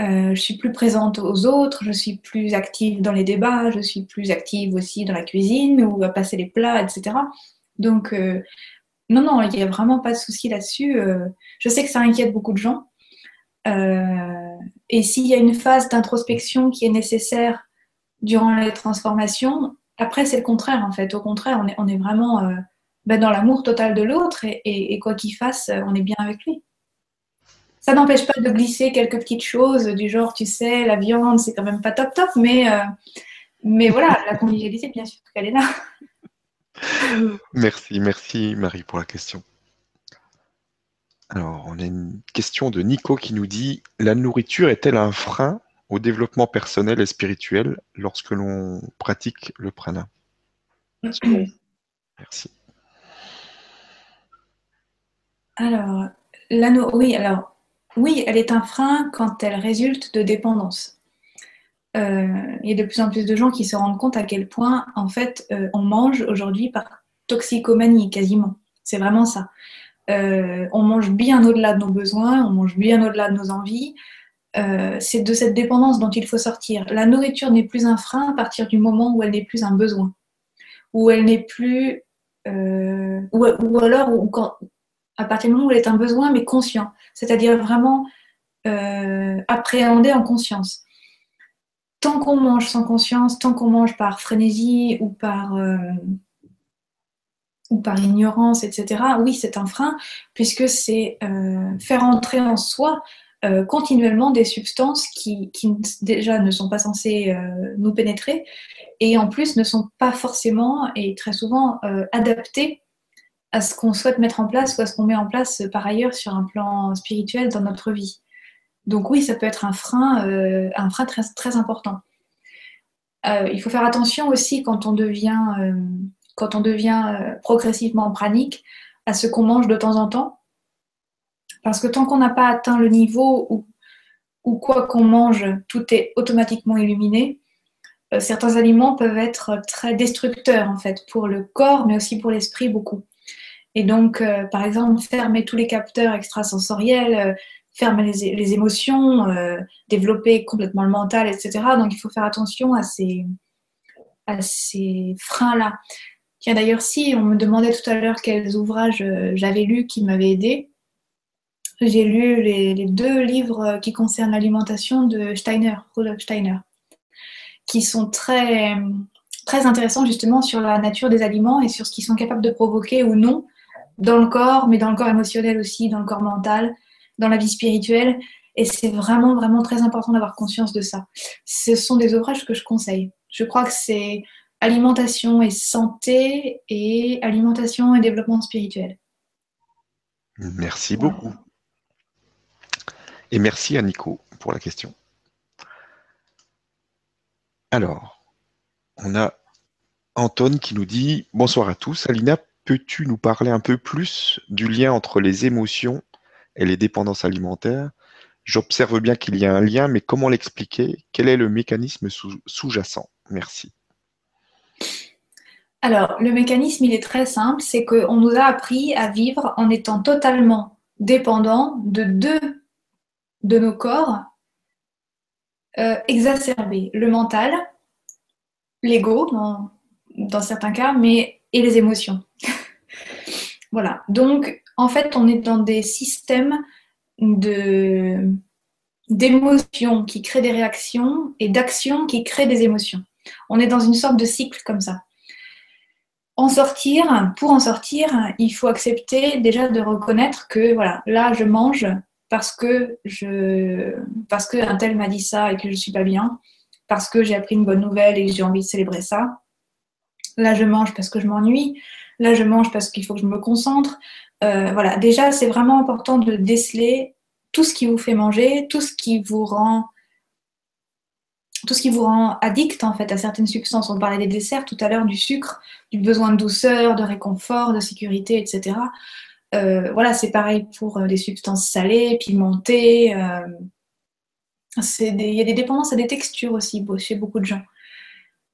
Euh, je suis plus présente aux autres, je suis plus active dans les débats, je suis plus active aussi dans la cuisine ou à passer les plats, etc. Donc, euh, non, non, il n'y a vraiment pas de souci là-dessus. Euh, je sais que ça inquiète beaucoup de gens. Euh, et s'il y a une phase d'introspection qui est nécessaire durant les transformations, après, c'est le contraire, en fait. Au contraire, on est, vraiment euh, ben, dans l'amour total de l'autre et, quoi qu'il fasse, on est bien avec lui. Ça n'empêche pas de glisser quelques petites choses du genre, tu sais, la viande, c'est quand même pas top top, mais, mais voilà, la convivialité, bien sûr qu'elle est là. Merci, merci Marie pour la question. Alors, on a une question de Nico qui nous dit La nourriture est-elle un frein au développement personnel et spirituel lorsque l'on pratique le prana? Merci. Alors, la oui, alors, oui, elle est un frein quand elle résulte de dépendance. Euh, il y a de plus en plus de gens qui se rendent compte à quel point, en fait, euh, on mange aujourd'hui par toxicomanie quasiment. C'est vraiment ça. Euh, on mange bien au-delà de nos besoins, on mange bien au-delà de nos envies. c'est de cette dépendance dont il faut sortir. La nourriture n'est plus un frein à partir du moment où elle n'est plus un besoin, où elle n'est plus, ou, alors quand, à partir du moment où elle est un besoin mais conscient, c'est-à-dire vraiment appréhendé en conscience tant qu'on mange sans conscience, tant qu'on mange par frénésie ou par, euh, ignorance, etc., oui, c'est un frein, puisque c'est euh, faire entrer en soi euh, continuellement des substances qui, déjà ne sont pas censées nous pénétrer et en plus ne sont pas forcément et très souvent adaptées à ce qu'on souhaite mettre en place ou à ce qu'on met en place par ailleurs sur un plan spirituel dans notre vie. Donc oui, ça peut être un frein, euh, un frein très, important. Euh, il faut faire attention aussi quand on devient, euh, quand progressivement pranique à ce qu'on mange de temps en temps. Parce que tant qu'on n'a pas atteint le niveau où, où quoi qu'on mange, tout est automatiquement illuminé, certains aliments peuvent être très destructeurs en fait pour le corps, mais aussi pour l'esprit beaucoup. Et donc, par exemple, fermer tous les capteurs extrasensoriels, fermer les, émotions, euh, développer complètement le mental, etc. Donc il faut faire attention à ces, freins-là. Tiens, d'ailleurs, si on me demandait tout à l'heure quels ouvrages euh, j'avais lus qui m'avaient aidé, j'ai lu les, deux livres qui concernent l'alimentation de Steiner, Rudolf Steiner, qui sont très, très intéressant justement sur la nature des aliments et sur ce qu'ils sont capables de provoquer ou non dans le corps, mais dans le corps émotionnel aussi, dans le corps mental, dans la vie spirituelle. Et c'est vraiment, vraiment très important d'avoir conscience de ça. Ce sont des ouvrages que je conseille. Je crois que c'est alimentation et santé et alimentation et développement spirituel. Merci beaucoup. Et merci à Nico pour la question. Alors, on a Anton qui nous dit Bonsoir à tous. Alina, peux-tu nous parler un peu plus du lien entre les émotions et les dépendances alimentaires J'observe bien qu'il y a un lien, mais comment l'expliquer? Quel est le mécanisme sous-jacent? Merci. Alors, le mécanisme, il est très simple, c'est qu'on nous a appris à vivre en étant totalement dépendant de deux de nos corps euh, exacerbés. Le mental, l'ego dans, certains cas, mais et les émotions. voilà. Donc, en fait, on est dans des systèmes d'émotions qui créent des réactions et d'actions qui créent des émotions. On est dans une sorte de cycle comme ça. En sortir, pour en sortir, il faut accepter déjà de reconnaître que voilà, là je mange parce que je parce que un tel m'a dit ça et que je suis pas bien, parce que j'ai appris une bonne nouvelle et que j'ai envie de célébrer ça. Là je mange parce que je m'ennuie. Là je mange parce qu'il faut que je me concentre. Euh, voilà, déjà c'est vraiment important de déceler tout ce qui vous fait manger, tout ce qui vous rend tout ce qui vous rend addict en fait à certaines substances. On parlait des desserts tout à l'heure, du sucre, du besoin de douceur, de réconfort, de sécurité, etc. Euh, voilà, c'est pareil pour les euh, substances salées, pimentées. Il y a des dépendances à des textures aussi chez beaucoup de gens.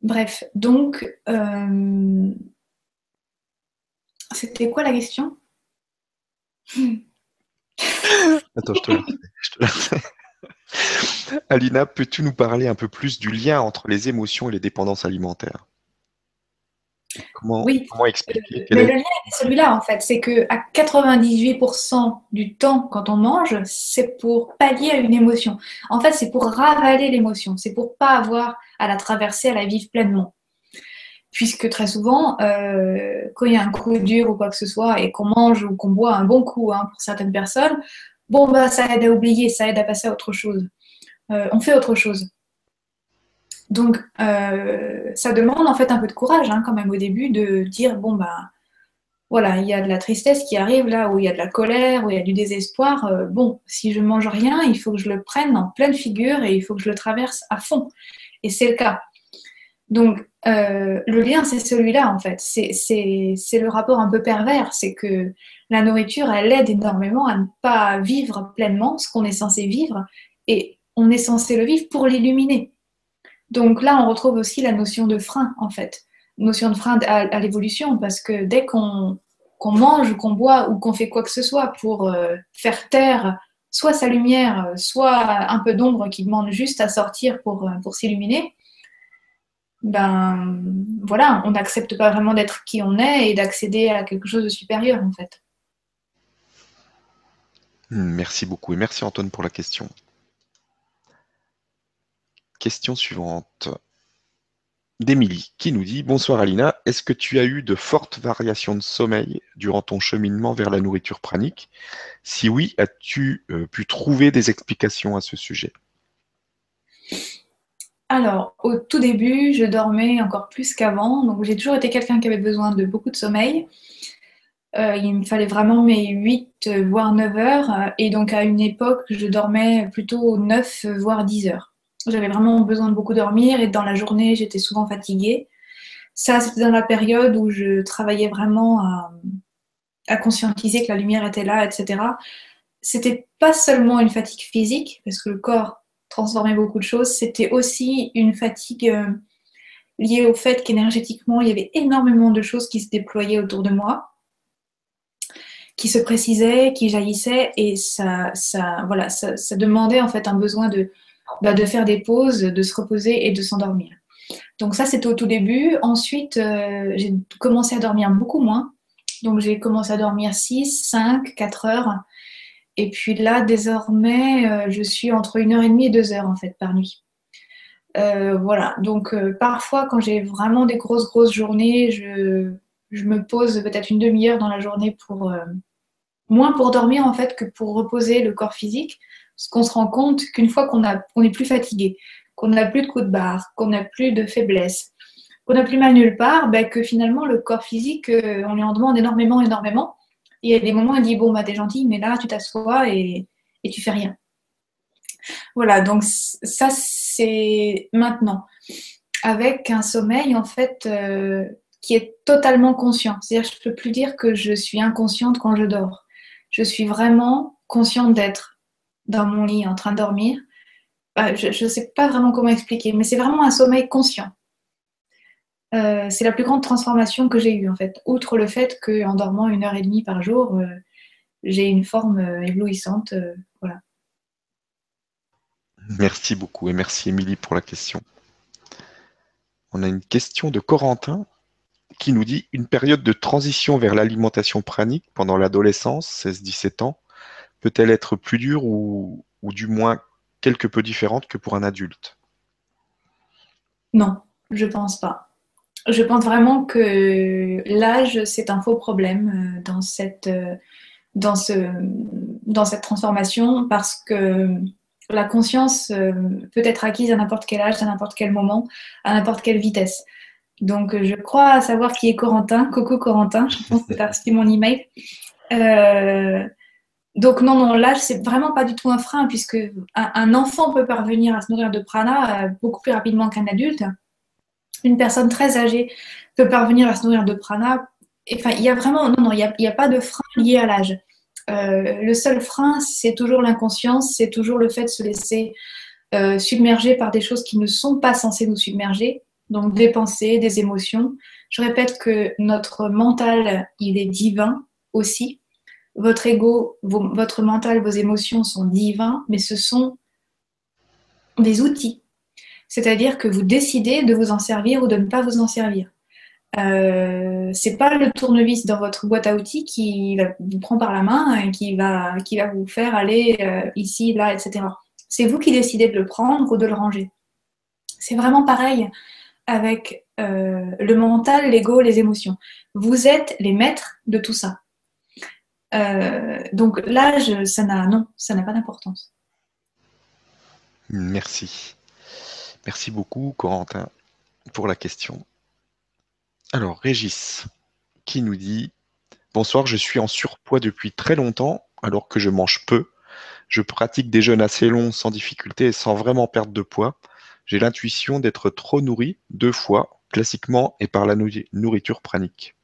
Bref, donc, c'était quoi la question? Attends, je te la Alina, peux-tu nous parler un peu plus du lien entre les émotions et les dépendances alimentaires? Comment, oui. expliquer? Le lien est celui-là en fait, c'est que à 98% du temps quand on mange, c'est pour pallier à une émotion. En fait, c'est pour ravaler l'émotion, c'est pour pas avoir à la traverser, à la vivre pleinement. Puisque très souvent, euh, quand il y a un coup dur ou quoi que ce soit et qu'on mange ou qu'on boit un bon coup hein, pour certaines personnes, bon bah ça aide à oublier, ça aide à passer à autre chose. Euh, on fait autre chose. Donc, euh, ça demande en fait un peu de courage hein, quand même au début de dire bon bah voilà, il y a de la tristesse qui arrive là où il y a de la colère, où il y a du désespoir. Bon, si je mange rien, il faut que je le prenne en pleine figure et il faut que je le traverse à fond. Et c'est le cas. Donc, euh, le lien, c'est celui-là en fait. C'est le rapport un peu pervers. C'est que la nourriture, elle aide énormément à ne pas vivre pleinement ce qu'on est censé vivre. Et on est censé le vivre pour l'illuminer. Donc là, on retrouve aussi la notion de frein, en fait. Notion de frein à, l'évolution, parce que dès qu'on mange ou qu'on boit ou qu'on fait quoi que ce soit pour euh, faire taire soit sa lumière, soit un peu d'ombre qui demande juste à sortir pour, euh, pour s'illuminer, ben voilà, on n'accepte pas vraiment d'être qui on est et d'accéder à quelque chose de supérieur, en fait. Merci beaucoup. Et merci Antoine pour la question. Question suivante. d'Émilie qui nous dit Bonsoir Alina, est-ce que tu as eu de fortes variations de sommeil durant ton cheminement vers la nourriture pranique? Si oui, as-tu euh, pu trouver des explications à ce sujet? Alors, au tout début, je dormais encore plus qu'avant. Donc, j'ai toujours été quelqu'un qui avait besoin de beaucoup de sommeil. Euh, il me fallait vraiment mes 8, voire 9 heures. Et donc, à une époque, je dormais plutôt 9, voire 10 heures. J'avais vraiment besoin de beaucoup dormir et dans la journée, j'étais souvent fatiguée. Ça, c'était dans la période où je travaillais vraiment à, conscientiser que la lumière était là, etc. C'était pas seulement une fatigue physique, parce que le corps transformait beaucoup de choses, c'était aussi une fatigue euh, liée au fait qu'énergétiquement, il y avait énormément de choses qui se déployaient autour de moi, qui se précisaient, qui jaillissaient, et ça, ça, voilà, ça demandait en fait un besoin de, bah, de faire des pauses, de se reposer et de s'endormir. Donc ça, c'était au tout début. Ensuite, euh, j'ai commencé à dormir beaucoup moins. Donc j'ai commencé à dormir 6, 5, 4 heures. Et puis là, désormais, euh, je suis entre 1 heure et demie et 2 heures en fait par nuit. voilà, donc parfois quand j'ai vraiment des grosses, grosses journées, je, je me pose peut-être une demi-heure dans la journée pour moins pour dormir en fait que pour reposer le corps physique, parce qu'on se rend compte qu'une fois qu'on est plus fatigué, qu'on n'a plus de coups de barre, qu'on n'a plus de faiblesse, qu'on n'a plus mal nulle part, ben, que finalement le corps physique, euh, on lui en demande énormément, énormément. Il y a des moments il dit bon bah t'es gentil, mais là tu t'assois et, et tu fais rien. Voilà, donc ça c'est maintenant avec un sommeil en fait euh, qui est totalement conscient. C'est-à-dire je peux plus dire que je suis inconsciente quand je dors je suis vraiment consciente d'être dans mon lit en train de dormir. Bah, je ne sais pas vraiment comment expliquer, mais c'est vraiment un sommeil conscient. Euh, c'est la plus grande transformation que j'ai eue en fait, outre le fait qu'en dormant une heure et demie par jour, euh, j'ai une forme euh, éblouissante. voilà. Merci beaucoup et merci Émilie pour la question. On a une question de Corentin qui nous dit une période de transition vers l'alimentation pranique pendant l'adolescence, 16-17 ans, peut-elle être plus dure ou, du moins quelque peu différente que pour un adulte? Non, je pense pas. Je pense vraiment que l'âge, c'est un faux problème euh, dans cette, euh, dans, ce, dans cette transformation parce que la conscience euh, peut être acquise à n'importe quel âge, à n'importe quel moment, à n'importe quelle vitesse. Donc, je crois savoir qui est Corentin. Coco Corentin, je pense que tu as reçu mon email. Donc, non, non, l'âge, c'est vraiment pas du tout un frein, puisque un, enfant peut parvenir à se nourrir de prana beaucoup plus rapidement qu'un adulte. Une personne très âgée peut parvenir à se nourrir de prana. Enfin, il y a vraiment, non, non, il n'y a, pas de frein lié à l'âge. Euh, le seul frein, c'est toujours l'inconscience, c'est toujours le fait de se laisser submerger par des choses qui ne sont pas censées nous submerger donc des pensées, des émotions. Je répète que notre mental, il est divin aussi. Votre ego, votre mental, vos émotions sont divins, mais ce sont des outils. C'est-à-dire que vous décidez de vous en servir ou de ne pas vous en servir. Euh, c'est pas le tournevis dans votre boîte à outils qui vous prend par la main et qui va, vous faire aller euh, ici, là, etc. C'est vous qui décidez de le prendre ou de le ranger. C'est vraiment pareil avec euh, le mental, l'ego, les émotions. Vous êtes les maîtres de tout ça. Euh, donc l'âge, ça n'a non, ça n'a pas d'importance. Merci. Merci beaucoup, Corentin, pour la question. Alors, Régis, qui nous dit Bonsoir, je suis en surpoids depuis très longtemps, alors que je mange peu. Je pratique des jeûnes assez longs sans difficulté et sans vraiment perdre de poids. J'ai l'intuition d'être trop nourri deux fois, classiquement, et par la nourriture pranique.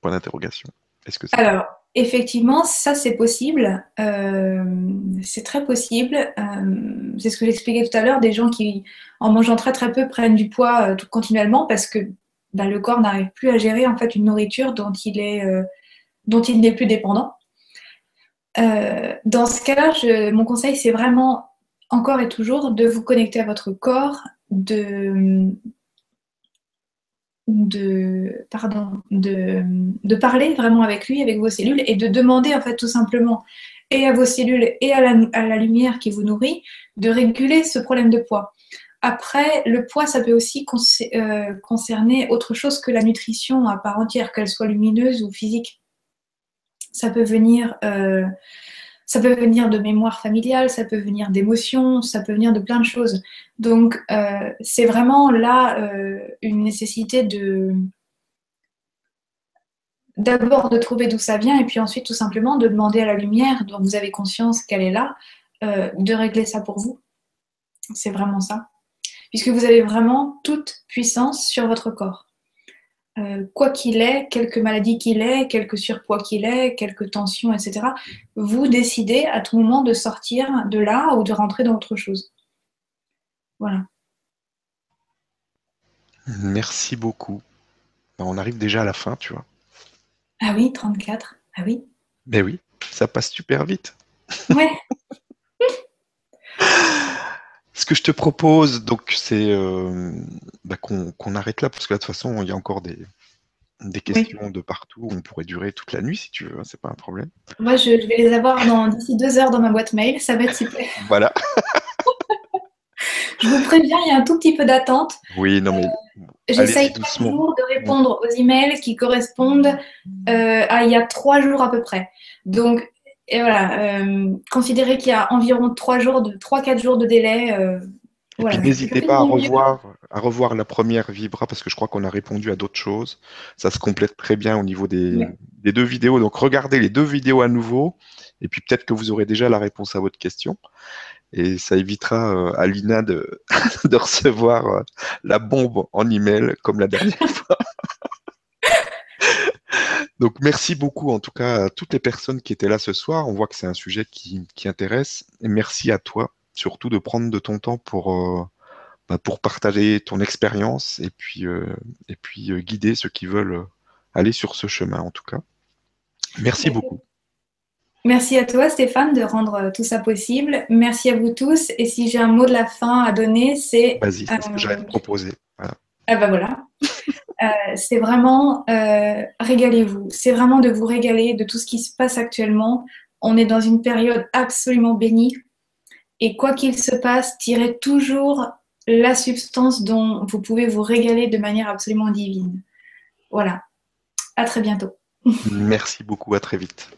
Point d'interrogation. Est-ce que Alors, effectivement, ça c'est possible. Euh, c'est très possible. Euh, c'est ce que j'expliquais tout à l'heure, des gens qui, en mangeant très très peu, prennent du poids euh, continuellement parce que bah, le corps n'arrive plus à gérer en fait une nourriture dont il est, dont il n'est plus dépendant. dans ce cas-là, mon conseil, c'est vraiment encore et toujours de vous connecter à votre corps, de, de, de, parler vraiment avec lui, avec vos cellules, et de demander en fait tout simplement et à vos cellules et à la, à la lumière qui vous nourrit de réguler ce problème de poids. Après, le poids, ça peut aussi euh, concerner autre chose que la nutrition à part entière, qu'elle soit lumineuse ou physique. Ça peut venir euh, ça peut venir de mémoire familiale, ça peut venir d'émotions, ça peut venir de plein de choses. Donc, euh, c'est vraiment là euh, une nécessité de d'abord de trouver d'où ça vient et puis ensuite tout simplement de demander à la lumière dont vous avez conscience qu'elle est là, euh, de régler ça pour vous. C'est vraiment ça. Puisque vous avez vraiment toute puissance sur votre corps. Euh, quoi qu'il ait, quelque maladie qu'il ait, quelque surpoids qu'il ait, quelque tension, etc., vous décidez à tout moment de sortir de là ou de rentrer dans autre chose. Voilà. Merci beaucoup. Ben, on arrive déjà à la fin, tu vois. Ah oui, 34. Ah oui. Ben oui, ça passe super vite. Ouais. Ce que je te propose, donc, c'est euh, bah, qu'on arrête là, parce que de toute façon, il y a encore des, des questions de partout. On pourrait durer toute la nuit si tu veux, hein, c'est pas un problème. Moi, je, vais les avoir d'ici deux heures dans ma boîte mail. Ça va être super. voilà. Je vous préviens, il y a un tout petit peu d'attente. Oui, non mais. Euh, j'essaye toujours de répondre aux emails qui correspondent euh, à il y a trois jours à peu près. Donc, et voilà, euh, considérez qu'il y a environ trois jours de trois quatre jours de délai. n'hésitez pas à revoir, à revoir la première Vibra parce que je crois qu'on a répondu à d'autres choses. Ça se complète très bien au niveau des, des, deux vidéos. Donc regardez les deux vidéos à nouveau et puis peut-être que vous aurez déjà la réponse à votre question et ça évitera euh, à Lina de, de recevoir euh, la bombe en email comme la dernière fois. Donc merci beaucoup en tout cas à toutes les personnes qui étaient là ce soir. On voit que c'est un sujet qui, qui, intéresse. Et merci à toi surtout de prendre de ton temps pour, euh, bah, pour partager ton expérience et puis, et puis guider ceux qui veulent aller sur ce chemin en tout cas. Merci beaucoup. Merci à toi Stéphane de rendre euh, tout ça possible. Merci à vous tous. Et si j'ai un mot de la fin à donner, c'est... Vas-y, c'est ce que j'allais te proposer. Ah bah voilà. Euh, c'est vraiment euh, régalez-vous. C'est vraiment de vous régaler de tout ce qui se passe actuellement. On est dans une période absolument bénie. Et quoi qu'il se passe, tirez toujours la substance dont vous pouvez vous régaler de manière absolument divine. Voilà. À très bientôt. Merci beaucoup. À très vite.